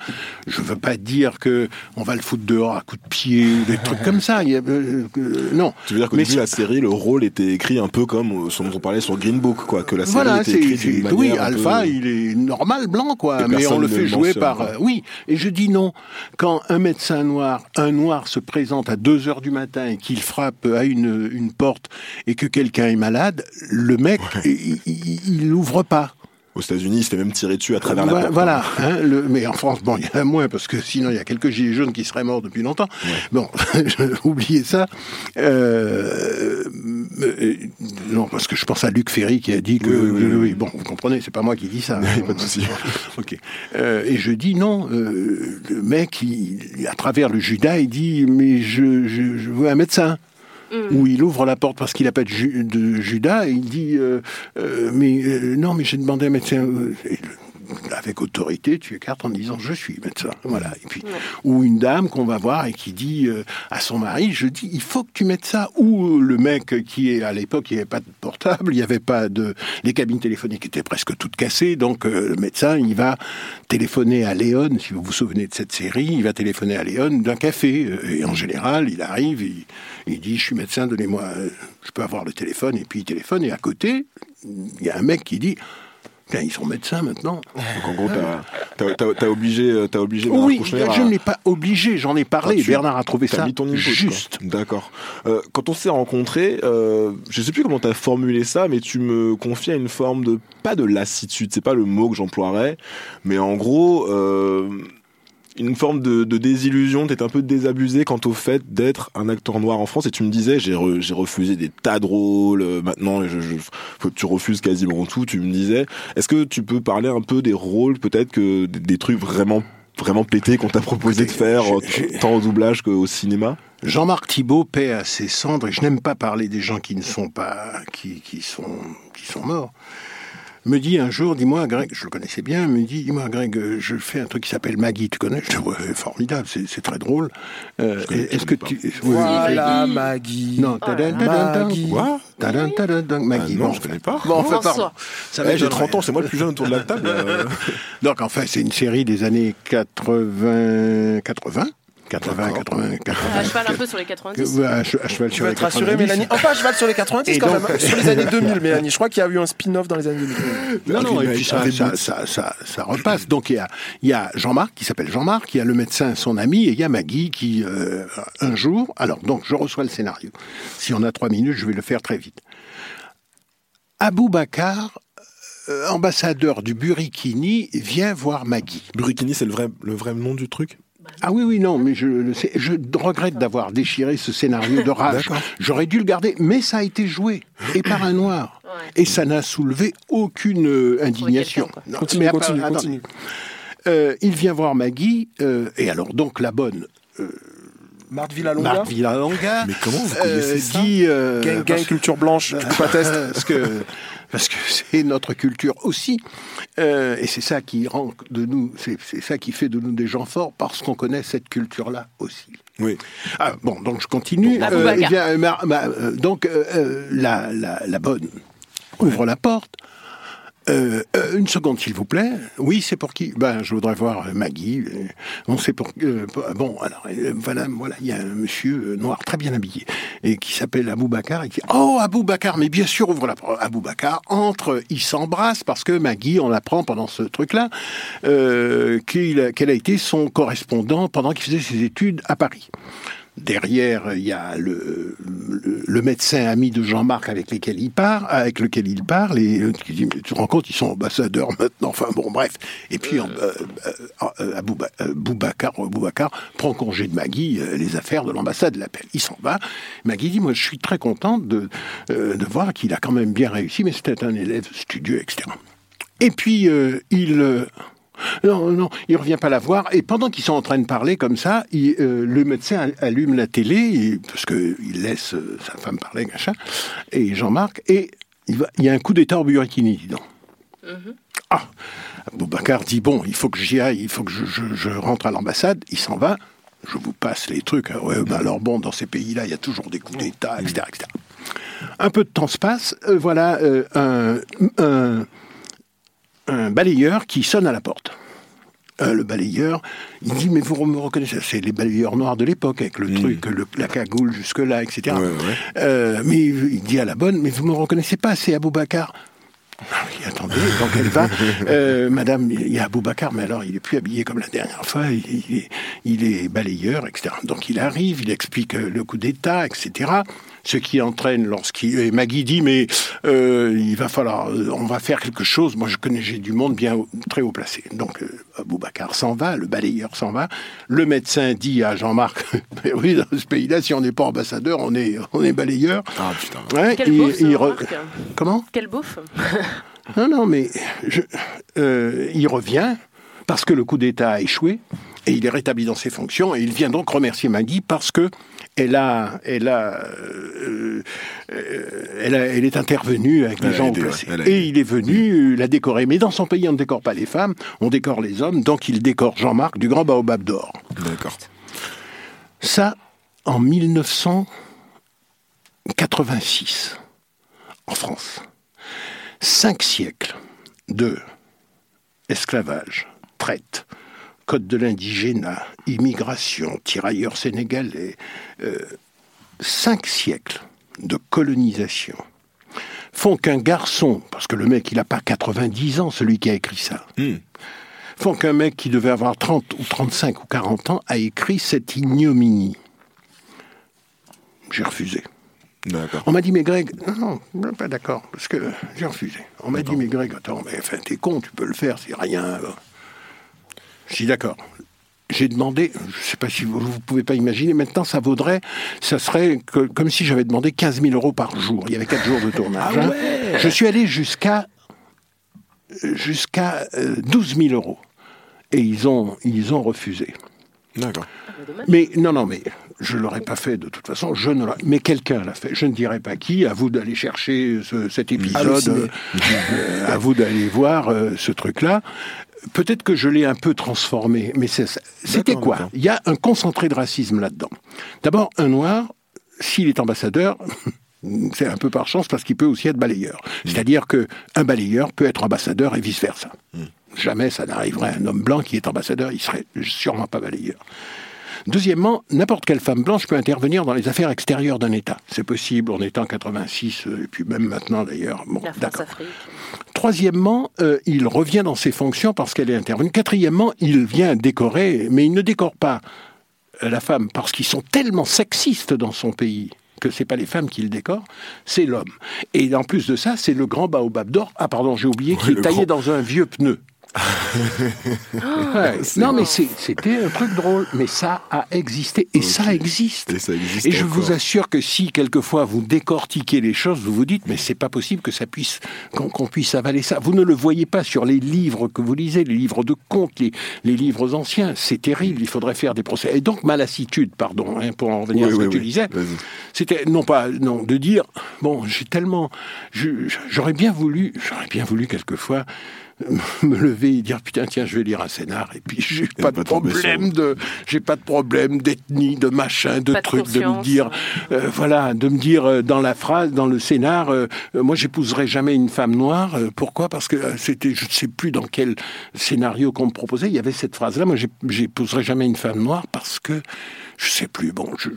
Je ne veux pas dire que on va le foutre dehors à coups de pied, ou des trucs comme ça. Il y a- euh, euh, non. Tu veux dire qu'au début, la série, le rôle était écrit un peu comme euh, ce dont on parlait sur Green Book, quoi, que la série Voilà, était écrite d'une manière oui, peu- Alpha, il est normal blanc, quoi, mais on le fait jouer par, euh, oui. Et je dis non. Quand un médecin noir, un noir se présente à 2 heures du matin et qu'il frappe à une, une porte et que quelqu'un est malade, le mec, il, il, l'ouvre pas. Aux États-Unis, il se fait même tirer dessus à travers la Voilà, porte. voilà, hein, le- mais en France, bon, il y en a moins parce que sinon il y a quelques gilets jaunes qui seraient morts depuis longtemps. Bon, oubliez ça. Euh, euh, non, parce que je pense à Luc Ferry qui a dit que, Oui, oui, oui, bon, vous comprenez, c'est pas moi qui dis ça. pas de souci. ok. Euh, et je dis non. le mec, il- à travers le Judas, il dit mais je, je, je veux un médecin où il ouvre la porte parce qu'il appelle Ju- de Judas et il dit euh, euh, mais euh, non mais j'ai demandé à un médecin avec autorité, tu écartes en disant je suis médecin. Voilà. Et puis, ou une dame qu'on va voir et qui dit euh, à son mari, je dis il faut que tu mettes ça. Ou euh, le mec qui est à l'époque, il n'y avait pas de portable, il n'y avait pas de, les cabines téléphoniques étaient presque toutes cassées, donc euh, le médecin il va téléphoner à Léon, si vous vous souvenez de cette série, il va téléphoner à Léon d'un café et en général il arrive, il, il dit je suis médecin, donnez-moi, je peux avoir le téléphone et puis il téléphone et à côté il y a un mec qui dit ils sont médecins maintenant. Donc en gros, t'as- obligé, euh, t'as obligé Bernard Oui, Kouchner je à- ne l'ai pas obligé, j'en ai parlé. Ah, Bernard a trouvé ça mis ton input, juste. D'accord. Euh, quand on s'est rencontrés, euh, je sais plus comment t'as formulé ça, mais tu me confiais une forme de pas de lassitude, c'est pas le mot que j'emploierais, mais en gros. Euh, une forme de, de désillusion, t'es un peu désabusé quant au fait d'être un acteur noir en France. Et tu me disais j'ai re- j'ai refusé des tas de rôles euh, maintenant je, je, tu refuses quasiment tout tu me disais. Est-ce que tu peux parler un peu des rôles peut-être que des, trucs vraiment vraiment pétés qu'on t'a proposé de faire euh, tant au doublage qu'au cinéma? Jean-Marc Thibault paie à ses cendres, et je n'aime pas parler des gens qui ne sont pas, qui, qui sont, qui sont morts. Me dit un jour, dis-moi, Greg, je le connaissais bien, me dit, dis-moi, Greg, euh, je fais un truc qui s'appelle Maggie, tu connais? Je dis, ouais, formidable, c'est c'est très drôle. Euh, Est-ce que tu. oui, Voilà, Maggie. Non, tadam, tadam, tadam. Maggie. Quoi? Tadam, tadam, tadam, Maggie. Ah non, bon, je connais pas. Bon, enfin, pardon. Eh, j'ai m'étonnerait. 30 ans, c'est moi le plus jeune autour de la table. Donc, enfin, c'est une série des années 80, 80, 80, 80, 80. À cheval un peu sur les 90. Ouais, à che- à cheval sur les être rassuré, 90. Mélanie. Enfin, à cheval sur les 90 Et quand donc- même. Sur les années 2000, Mélanie. Je crois qu'il y a eu un spin-off dans les années 2000. Non, non, et puis ça, avec ça, Boots. ça, ça, ça repasse. Donc il y a, il y a Jean-Marc qui s'appelle Jean-Marc, il y a le médecin, son ami, et il y a Maggie qui, euh, un jour, alors donc je reçois le scénario. Si on a trois minutes, je vais le faire très vite. Abou Bakar, euh, ambassadeur du Burkini, vient voir Maggie. Burkini, c'est le vrai, le vrai nom du truc? Ah oui, oui, non, mais je, le sais- je regrette d'avoir déchiré ce scénario de rage. J'aurais dû le garder, mais ça a été joué, et par un noir. Et ça n'a soulevé aucune euh, indignation. Non, Continue, mais après, continue. Euh, il vient voir Maggie, euh, et alors donc la bonne, Marthe Villalonga. Marc Villalonga, Mais comment vous euh, connaissez ça? dit... euh, Gang, culture blanche. Tu peux pas tester. parce que parce que c'est notre culture aussi, euh, et c'est ça qui rend de nous, c'est ça qui fait de nous des gens forts, parce qu'on connaît cette culture-là aussi. Oui. Ah, bon, donc je continue. Euh, eh bien, euh, ma- ma- euh, donc la, la, la bonne ouvre la porte. Euh, euh, une seconde, s'il vous plaît. Oui, c'est pour qui? Ben, je voudrais voir euh, Maggie. Euh, on sait pour. euh, bon, alors, voilà, voilà, il y a un monsieur noir très bien habillé et qui s'appelle Aboubacar et qui. Oh, Aboubacar, mais bien sûr, ouvre la porte. Aboubacar entre, ils s'embrassent parce que Maggie, on apprend pendant ce truc-là qu'elle a été son correspondant pendant qu'il faisait ses études à Paris. Derrière, il y a le, le, le médecin ami de Jean-Marc avec lequel il part, avec lequel il parle, et euh, tu te rends compte, ils sont ambassadeurs maintenant. Enfin bon, bref. Et puis, euh, euh, euh, Abouba- euh, Boubacar, Boubacar prend congé de Maggie, les affaires de l'ambassade l'appellent. Il s'en va. Maggie dit, moi, je suis très contente de, de voir qu'il a quand même bien réussi, mais c'était un élève studieux, etc. Et puis, il... non, non, il revient pas la voir. Et pendant qu'ils sont en train de parler comme ça, il, euh, le médecin allume la télé, parce que il laisse euh, sa femme parler, machin, et Jean-Marc, et il, va, il y a un coup d'état au Burkini, dis donc. Ah Boubacar dit, bon, il faut que j'y aille, il faut que je, je- je rentre à l'ambassade. Il s'en va. Je vous passe les trucs. Ah Ouais, ben alors bon, dans ces pays-là, il y a toujours des coups d'état, etc., etc. Un peu de temps se passe. euh, voilà euh, un, un- un balayeur qui sonne à la porte. Euh, le balayeur, il dit mais vous me reconnaissez C'est les balayeurs noirs de l'époque avec le truc, le- la cagoule jusque là, etc. Euh, mais il dit à la bonne mais vous me reconnaissez pas C'est Aboubacar. Ah oui, attendez, donc elle va. Euh, Madame, il y a Aboubacar, mais alors il est plus habillé comme la dernière fois. Il, il est, il est balayeur, etc. Donc il arrive, il explique euh, le coup d'État, etc. Ce qui entraîne lorsqu'il et Maggie dit mais euh, il va falloir, euh, on va faire quelque chose. Moi je connais j'ai du monde bien très haut placé. Donc euh, Aboubacar s'en va, le balayeur s'en va. Le médecin dit à Jean-Marc Mais oui dans ce pays-là si on n'est pas ambassadeur on est on est balayeur. Ah putain. Ouais, Quel il- beauf, ce il re- Jean-Marc. Comment? Quel beauf non, non, mais je- euh, il revient parce que le coup d'État a échoué et il est rétabli dans ses fonctions et il vient donc remercier Maggie parce que elle a, elle a, euh, euh, elle, a- elle est intervenue avec Elle a gens aidé, ouais, Et il est venu la décorer. Mais dans son pays, on ne décore pas les femmes, on décore les hommes. Donc il décore Jean-Marc du Grand Baobab d'Or. D'accord. Ça, en 1986, en France. Cinq siècles de esclavage, traite, code de l'indigénat, immigration, tirailleurs sénégalais, euh, cinq siècles de colonisation font qu'un garçon, parce que le mec il n'a pas 90 ans, celui qui a écrit ça, font qu'un mec qui devait avoir 30 ou 35 ou 40 ans a écrit cette ignominie. J'ai refusé. On m'a dit, mais Greg, non, non, pas d'accord, parce que j'ai refusé. On m'a dit, mais Greg, attends, mais enfin, t'es con, tu peux le faire, c'est rien. Je suis d'accord. J'ai demandé, je ne sais pas si vous ne pouvez pas imaginer, maintenant ça vaudrait, ça serait que- comme si j'avais demandé 15 000 euros par jour. Il y avait 4 jours de tournage. hein. Je suis allé jusqu'à jusqu'à euh, 12 000 euros. Et ils ont, ils ont refusé. D'accord. Mais non, non, mais je l'aurais pas fait de toute façon. Je ne mais quelqu'un l'a fait. Je ne dirai pas qui. À vous d'aller chercher ce- cet épisode. Halluciné. euh, à vous d'aller voir euh, ce truc-là. Peut-être que je l'ai un peu transformé, mais c'était quoi. Il y a un concentré de racisme là-dedans. D'abord, un noir, s'il est ambassadeur. C'est un peu par chance parce qu'il peut aussi être balayeur. C'est-à-dire que un balayeur peut être ambassadeur et vice versa. Jamais ça n'arriverait à un homme blanc qui est ambassadeur, il serait sûrement pas balayeur. Deuxièmement, n'importe quelle femme blanche peut intervenir dans les affaires extérieures d'un État. C'est possible, on est en 86, euh, et puis même maintenant d'ailleurs. Bon. Troisièmement, euh, il revient dans ses fonctions parce qu'elle est intervenue. Quatrièmement, il vient décorer, mais il ne décore pas euh, la femme parce qu'ils sont tellement sexistes dans son pays que c'est pas les femmes qui le décorent, c'est l'homme. Et en plus de ça, c'est le grand baobab d'or. Ah pardon, j'ai oublié, qui est taillé grand. dans un vieux pneu. Ouais. Non, mais c'était un truc drôle. Mais ça a existé. Et ça existe. Et ça existe Et je vous assure que si quelquefois vous décortiquez les choses, vous vous dites mais c'est pas possible que ça puisse qu'on puisse avaler ça. Vous ne le voyez pas sur les livres que vous lisez, les livres de contes, les, les livres anciens. C'est terrible. Il faudrait faire des procès. Et donc ma lassitude, pardon, hein, pour en revenir Oui, à ce oui, que tu oui. disais, Vas-y. c'était non pas non de dire bon j'ai tellement j'aurais bien voulu j'aurais bien voulu quelquefois me lever et dire putain tiens je vais lire un scénar et puis j'ai pas de pas problème de j'ai pas de problème d'ethnie de machin de Pas de trucs de, me dire euh, voilà de me dire euh, dans la phrase dans le scénar euh, euh, moi j'épouserai jamais une femme noire. Euh, pourquoi? Parce que euh, c'était je ne sais plus dans quel scénario qu'on me proposait il y avait cette phrase là moi j'ai- j'épouserai jamais une femme noire parce que je sais plus. Bon je-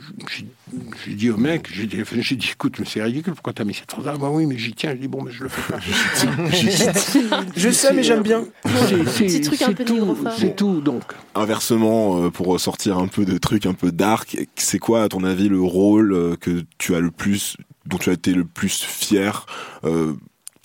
j'ai dit au mec j'ai dit, j'ai dit écoute mais c'est ridicule pourquoi t'as mis cette phrase là bah oui mais j'y tiens. Je dis bon mais je le fais pas. Je sais, mais j'aime bien. C'est- c'est- Petit truc un c'est peu tout, négrophone. c'est tout donc Inversement, pour sortir un peu de trucs un peu dark, c'est quoi à ton avis le rôle euh, que tu as le plus, dont tu as été le plus fier euh,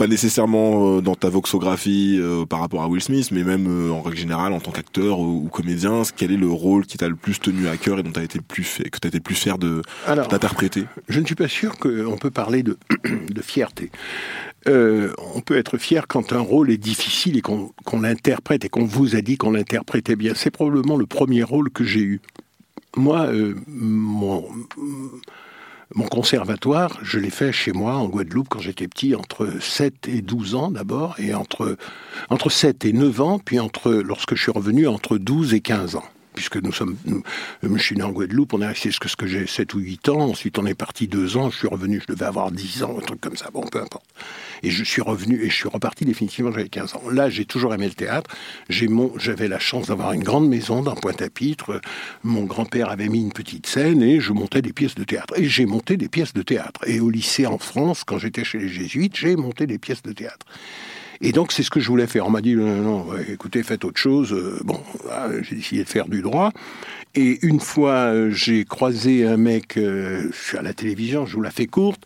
pas nécessairement euh, dans ta voxographie euh, par rapport à Will Smith, mais même euh, en règle générale en tant qu'acteur ou, comédien, quel est le rôle qui t'a le plus tenu à cœur et dont tu as été le plus fait, que tu été le plus fier de d'interpréter? Je ne suis pas sûr qu'on peut parler de, de fierté. Euh, on peut être fier quand un rôle est difficile et qu'on qu'on l'interprète et qu'on vous a dit qu'on l'interprétait bien. C'est probablement le premier rôle que j'ai eu. Moi, euh, mon, mon conservatoire, je l'ai fait chez moi en Guadeloupe quand j'étais petit, entre 7 et 12 ans d'abord, et entre, entre 7 et 9 ans, puis lorsque je suis revenu, entre 12 et 15 ans. Puisque nous sommes, je suis né en Guadeloupe, on est resté jusqu'à ce que j'ai 7 ou 8 ans, ensuite on est parti 2 ans, je suis revenu, je devais avoir 10 ans, un truc comme ça, bon, peu importe. Et je suis revenu, et je suis reparti définitivement, j'avais 15 ans. Là, j'ai toujours aimé le théâtre, j'avais la chance d'avoir une grande maison dans Pointe-à-Pitre, mon grand-père avait mis une petite scène, et je montais des pièces de théâtre. Et j'ai monté des pièces de théâtre. Et au lycée en France, quand j'étais chez les Jésuites, j'ai monté des pièces de théâtre. Et donc, c'est ce que je voulais faire. On m'a dit, non, non, écoutez, faites autre chose. Euh, bon, voilà, j'ai décidé de faire du droit. Et une fois, euh, j'ai croisé un mec, euh, à la télévision, je vous la fais courte,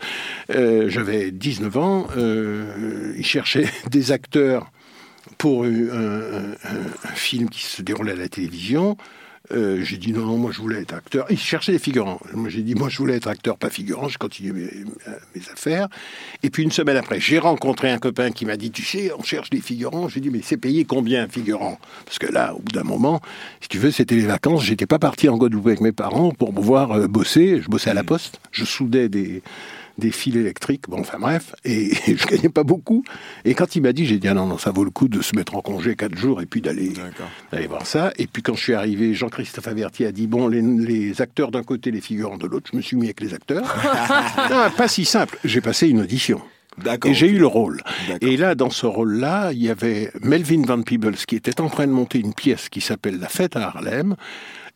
j'avais 19 ans, il cherchait des acteurs pour un film qui se déroulait à la télévision. Euh, j'ai dit non, non, moi je voulais être acteur. Il cherchait des figurants. Moi j'ai dit, moi je voulais être acteur, pas figurant. J'ai continué mes, mes affaires. Et puis une semaine après, j'ai rencontré un copain qui m'a dit, tu sais, on cherche des figurants. J'ai dit, mais c'est payé combien un figurant? Parce que là, au bout d'un moment, si tu veux, c'était les vacances. J'étais pas parti en Guadeloupe avec mes parents pour pouvoir euh, bosser. Je bossais à la poste. Je soudais des des fils électriques, bon, enfin bref, et, je gagnais pas beaucoup. Et quand il m'a dit, j'ai dit, ah non, non, ça vaut le coup de se mettre en congé quatre jours et puis d'aller d'aller voir ça. Et puis quand je suis arrivé, Jean-Christophe Averti a dit, bon, les, les acteurs d'un côté, les figurants de l'autre, je me suis mis avec les acteurs. non, pas si simple, j'ai passé une audition. Et j'ai eu le rôle. Et là, dans ce rôle-là, il y avait Melvin Van Peebles qui était en train de monter une pièce qui s'appelle La Fête à Harlem.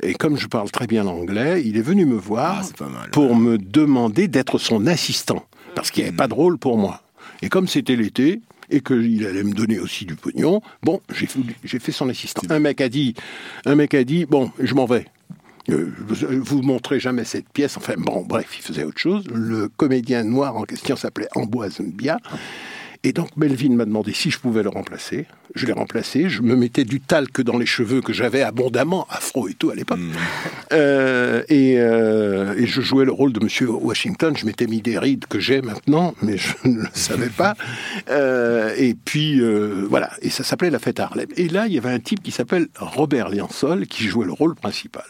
Et comme je parle très bien l'anglais, il est venu me voir pour me demander d'être son assistant. Parce qu'il n'y avait pas de rôle pour moi. Et comme c'était l'été, et qu'il allait me donner aussi du pognon, bon, j'ai fait, j'ai fait son assistant. Un mec a dit, un mec a dit, bon, je m'en vais. Euh, vous- montrez jamais cette pièce. Enfin bon, bref, il faisait autre chose. Le comédien noir en question s'appelait Amboise Mbia. Et donc Melvin m'a demandé si je pouvais le remplacer. Je l'ai remplacé. Je me mettais du talc dans les cheveux que j'avais abondamment, afro et tout à l'époque. Euh, et, euh, et je jouais le rôle de Monsieur Washington. Je m'étais mis des rides que j'ai maintenant, mais je ne le savais pas. Euh, et puis euh, voilà. Et ça s'appelait La Fête à Harlem. Et là, il y avait un type qui s'appelle Robert Liansol qui jouait le rôle principal,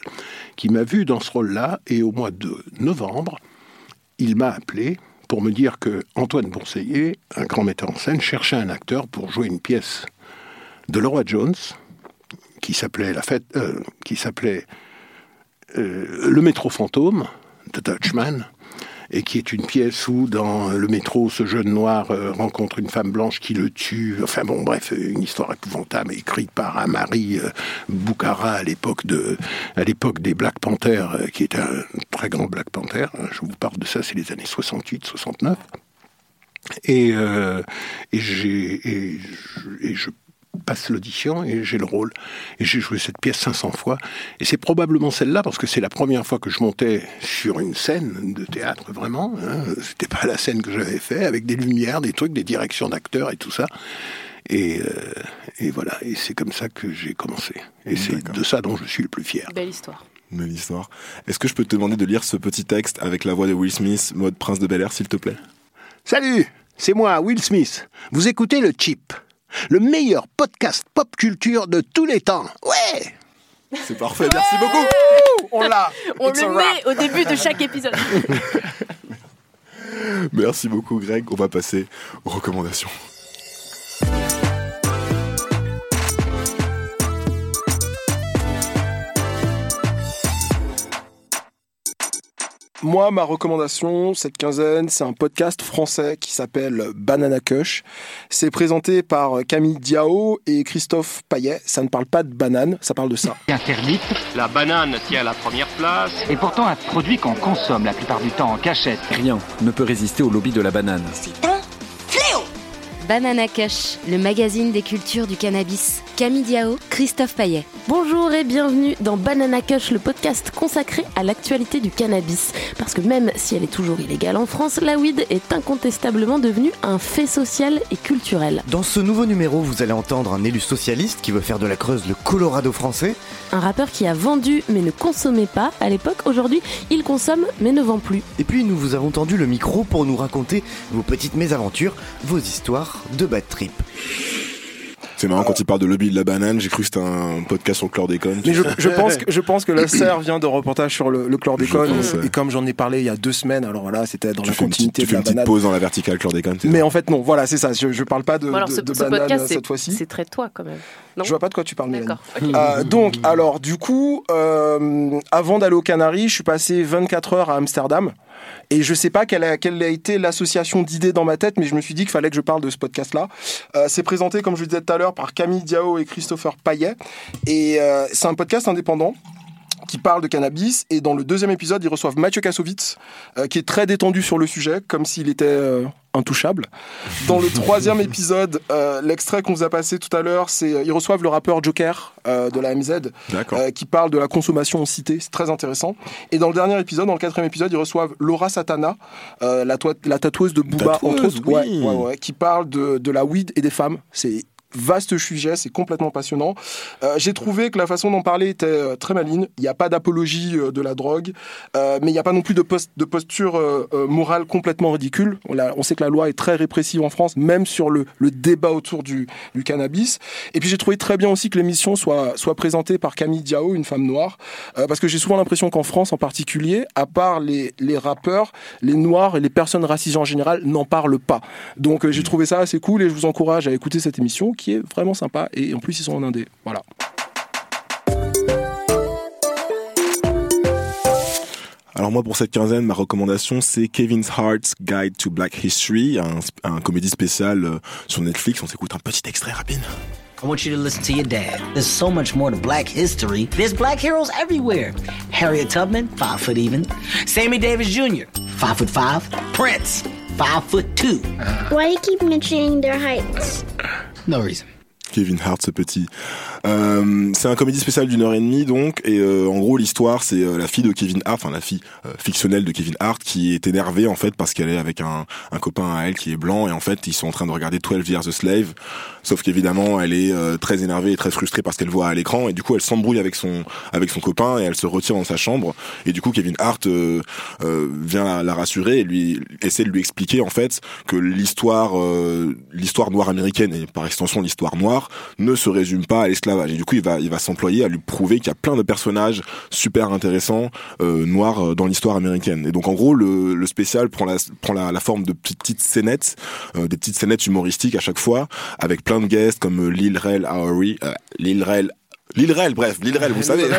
qui m'a vu dans ce rôle-là. Et au mois de novembre, il m'a appelé pour me dire que Antoine un grand metteur en scène, cherchait un acteur pour jouer une pièce de Laura Jones qui s'appelait la fête, euh, qui s'appelait euh, Le métro fantôme de Dutchman et qui est une pièce où dans le métro ce jeune noir euh, rencontre une femme blanche qui le tue. Enfin bon bref une histoire épouvantable écrite par Amari euh, Bukhara à l'époque de à l'époque des Black Panthers euh, qui était un très grand Black Panther. Je vous parle de ça c'est les années 68 69 et, euh, et et je, et je passe l'audition et j'ai le rôle. Et j'ai joué cette pièce 500 fois. Et c'est probablement celle-là parce que c'est la première fois que je montais sur une scène de théâtre vraiment. Hein. C'était pas la scène que j'avais fait avec des lumières, des trucs, des directions d'acteurs et tout ça. Et, euh, et voilà, et c'est comme ça que j'ai commencé. Et c'est de ça dont je suis le plus fier. Belle histoire. Belle histoire. Est-ce que je peux te demander de lire ce petit texte avec la voix de Will Smith, mode Prince de Bel Air, s'il te plaît? Salut, c'est moi, Will Smith. Vous écoutez le Chip, le meilleur podcast pop culture de tous les temps. Ouais C'est parfait, merci beaucoup On l'a On It's le met au début de chaque épisode. Merci beaucoup Greg, on va passer aux recommandations. Moi, ma recommandation cette quinzaine, c'est un podcast français qui s'appelle Banana Kush. C'est présenté par Camille Diao et Christophe Payet. Ça ne parle pas de banane, ça parle de ça. interdite La banane tient la première place. et pourtant un produit qu'on consomme la plupart du temps en cachette. Rien ne peut résister au lobby de la banane. Banana Kush, le magazine des cultures du cannabis. Camille Diao, Christophe Payet. Bonjour et bienvenue dans Banana Kush, le podcast consacré à l'actualité du cannabis. Parce que même si elle est toujours illégale en France, la weed est incontestablement devenue un fait social et culturel. Dans ce nouveau numéro, vous allez entendre un élu socialiste qui veut faire de la Creuse le Colorado français. Un rappeur qui a vendu mais ne consommait pas à l'époque, aujourd'hui il consomme mais ne vend plus. Et puis nous vous avons tendu le micro pour nous raconter vos petites mésaventures, vos histoires de bad trip. C'est marrant quand il parle de lobby de la banane, j'ai cru que c'était un podcast sur le chlordécone. Mais je, je pense que, je pense que la serre vient de reportage sur le, le chlordécone. Je pense, ouais. Et comme j'en ai parlé il y a deux semaines, alors voilà, c'était dans Tu la fais une petite, continuité tu de fais une petite pause dans la verticale chlordécone. Mais en fait, non, voilà, c'est ça. Je, je parle pas de, Bon, alors de- ce, de ce banane podcast, cette c'est- fois-ci. c'est très toi quand même. Non Je vois pas de quoi tu parles. D'accord. Euh, donc, alors, du coup, euh, avant d'aller aux Canaries, je suis passé 24 heures à Amsterdam. Et je sais pas quelle a, quelle a été l'association d'idées dans ma tête, mais je me suis dit qu'il fallait que je parle de ce podcast-là. Euh, c'est présenté, comme je le disais tout à l'heure, par Camille Diao et Christopher Payet. Et euh, c'est un podcast indépendant qui parle de cannabis. Et dans le deuxième épisode, ils reçoivent Mathieu Kassovitz, euh, qui est très détendu sur le sujet, comme s'il était euh, intouchable. Dans le troisième épisode, euh, l'extrait qu'on vous a passé tout à l'heure, c'est ils reçoivent le rappeur Joker de la MZ, qui parle de la consommation en cité. C'est très intéressant. Et dans le dernier épisode, dans le quatrième épisode, ils reçoivent Laura Satana, la, la tatoueuse de Booba, Tatoueuse, entre autres, oui. ouais, ouais, ouais, qui parle de, de la weed et des femmes. C'est vaste sujet, c'est complètement passionnant. Euh, J'ai trouvé que la façon d'en parler était euh, très maligne. Il n'y a pas d'apologie euh, de la drogue, euh, mais il n'y a pas non plus de, post- de posture euh, euh, morale complètement ridicule. On, l'a- on sait que la loi est très répressive en France, même sur le, le débat autour du, du cannabis. Et puis j'ai trouvé très bien aussi que l'émission soit, soit présentée par Camille Diao, une femme noire, euh, parce que j'ai souvent l'impression qu'en France en particulier, à part les, les rappeurs, les noirs et les personnes racisées en général n'en parlent pas. Donc j'ai trouvé ça assez cool et je vous encourage à écouter cette émission qui est vraiment sympa et en plus ils sont en indé. Voilà. Alors moi pour cette quinzaine, ma recommandation c'est Kevin Hart's Guide to Black History, un, un comédie spécial euh, sur Netflix. On s'écoute un petit extrait rapide. I want you to listen to your dad. There's so much more to black history. There's black heroes everywhere. Harriet Tubman, five foot even. Sammy Davis Jr., five foot five. Prince, five foot two. Why do you keep mentioning their heights? No reason. Kevin Hart, ce petit. Euh, c'est un comédie spécial d'une heure et demie donc, et euh, en gros l'histoire c'est euh, la fille de Kevin Hart, enfin la fille euh, fictionnelle de Kevin Hart qui est énervée en fait parce qu'elle est avec un, copain à elle qui est blanc et en fait ils sont en train de regarder 12 Years a Slave, sauf qu'évidemment elle est très énervée et très frustrée parce qu'elle voit à l'écran et du coup elle s'embrouille avec son avec son copain et elle se retire dans sa chambre et du coup Kevin Hart vient la, rassurer et lui essaie de lui expliquer en fait que l'histoire l'histoire noire américaine et par extension l'histoire noire ne se résume pas à l'esclavage. Et du coup il va il va s'employer à lui prouver qu'il y a plein de personnages super intéressants euh, noirs euh, dans l'histoire américaine. Et donc en gros le, spécial prend la prend la, forme de petites, scénettes euh, des petites scénettes humoristiques à chaque fois avec plein de guests comme Lil Rel Howery Lil Rel Lil Rel, bref, Lil Rel, vous savez, Out,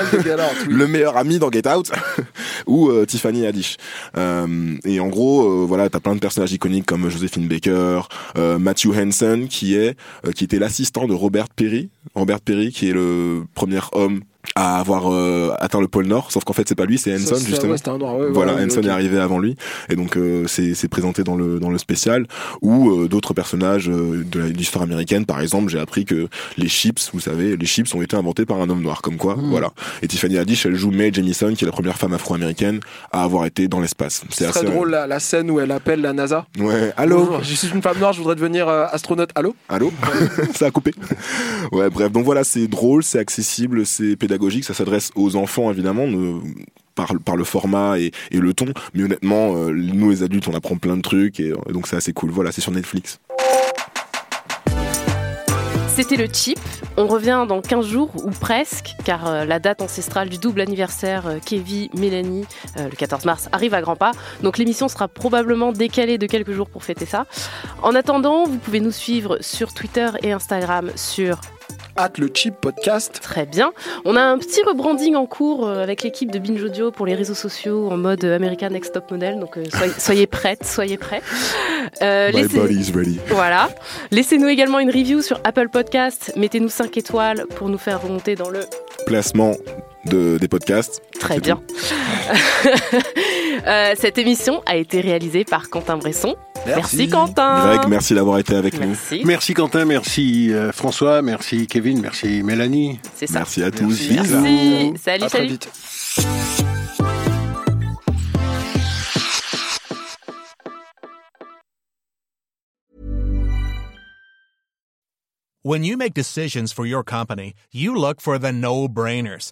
oui. le meilleur ami dans Get Out, ou euh, Tiffany Haddish. Euh, et en gros, euh, voilà, t'as plein de personnages iconiques comme Josephine Baker, Matthew Henson, qui est, qui était l'assistant de Robert Perry, Robert Perry, qui est le premier homme à avoir euh, atteint le pôle Nord, sauf qu'en fait c'est pas lui, c'est Henson Ça, justement. ouais, un Noir, ouais, voilà, ouais, Henson est arrivé avant lui, et donc euh, c'est présenté dans le dans le spécial. Ou euh, d'autres personnages de l'histoire américaine, par exemple, j'ai appris que les chips, vous savez, les chips ont été inventés par un homme noir, comme quoi, Hmm. voilà. Et Tiffany Haddish, elle joue Mae Jemison, qui est la première femme afro-américaine à avoir été dans l'espace. C'est assez drôle la, la scène où elle appelle la NASA. Ouais, allô. Bonjour, je suis une femme noire, je voudrais devenir astronaute. Allô? Allô? Ça a coupé. Ouais, bref, donc voilà, c'est drôle, c'est accessible, c'est pédagogique, ça s'adresse aux enfants évidemment. par, par le format et, le ton, mais honnêtement, euh, nous les adultes, on apprend plein de trucs et, donc c'est assez cool. Voilà, c'est sur Netflix. C'était le chip. On revient dans 15 jours ou presque, car euh, la date ancestrale du double anniversaire euh, Kevin Mélanie, le 14 mars, arrive à grands pas. Donc l'émission sera probablement décalée de quelques jours pour fêter ça. En attendant, vous pouvez nous suivre sur Twitter et Instagram sur At le Chip Podcast. Très bien. On a un petit rebranding en cours euh, avec l'équipe de Binge Audio pour les réseaux sociaux en mode euh, American Next Top Model. Donc euh, soyez, soyez prêtes, soyez prêts. Euh, My laissez- body is ready. Voilà. Laissez-nous également une review sur Apple Podcast. Mettez-nous 5 étoiles pour nous faire remonter dans le Placement de, des podcasts. Très bien. Euh, cette émission a été réalisée par Quentin Bresson. Merci, Quentin. Greg, merci d'avoir été avec nous. Merci. Merci Quentin, merci euh, François, merci Kevin, merci Mélanie. C'est ça. Merci à tous. Merci. Salut, À très salut. vite. When you make decisions for your company, you look for the no-brainers.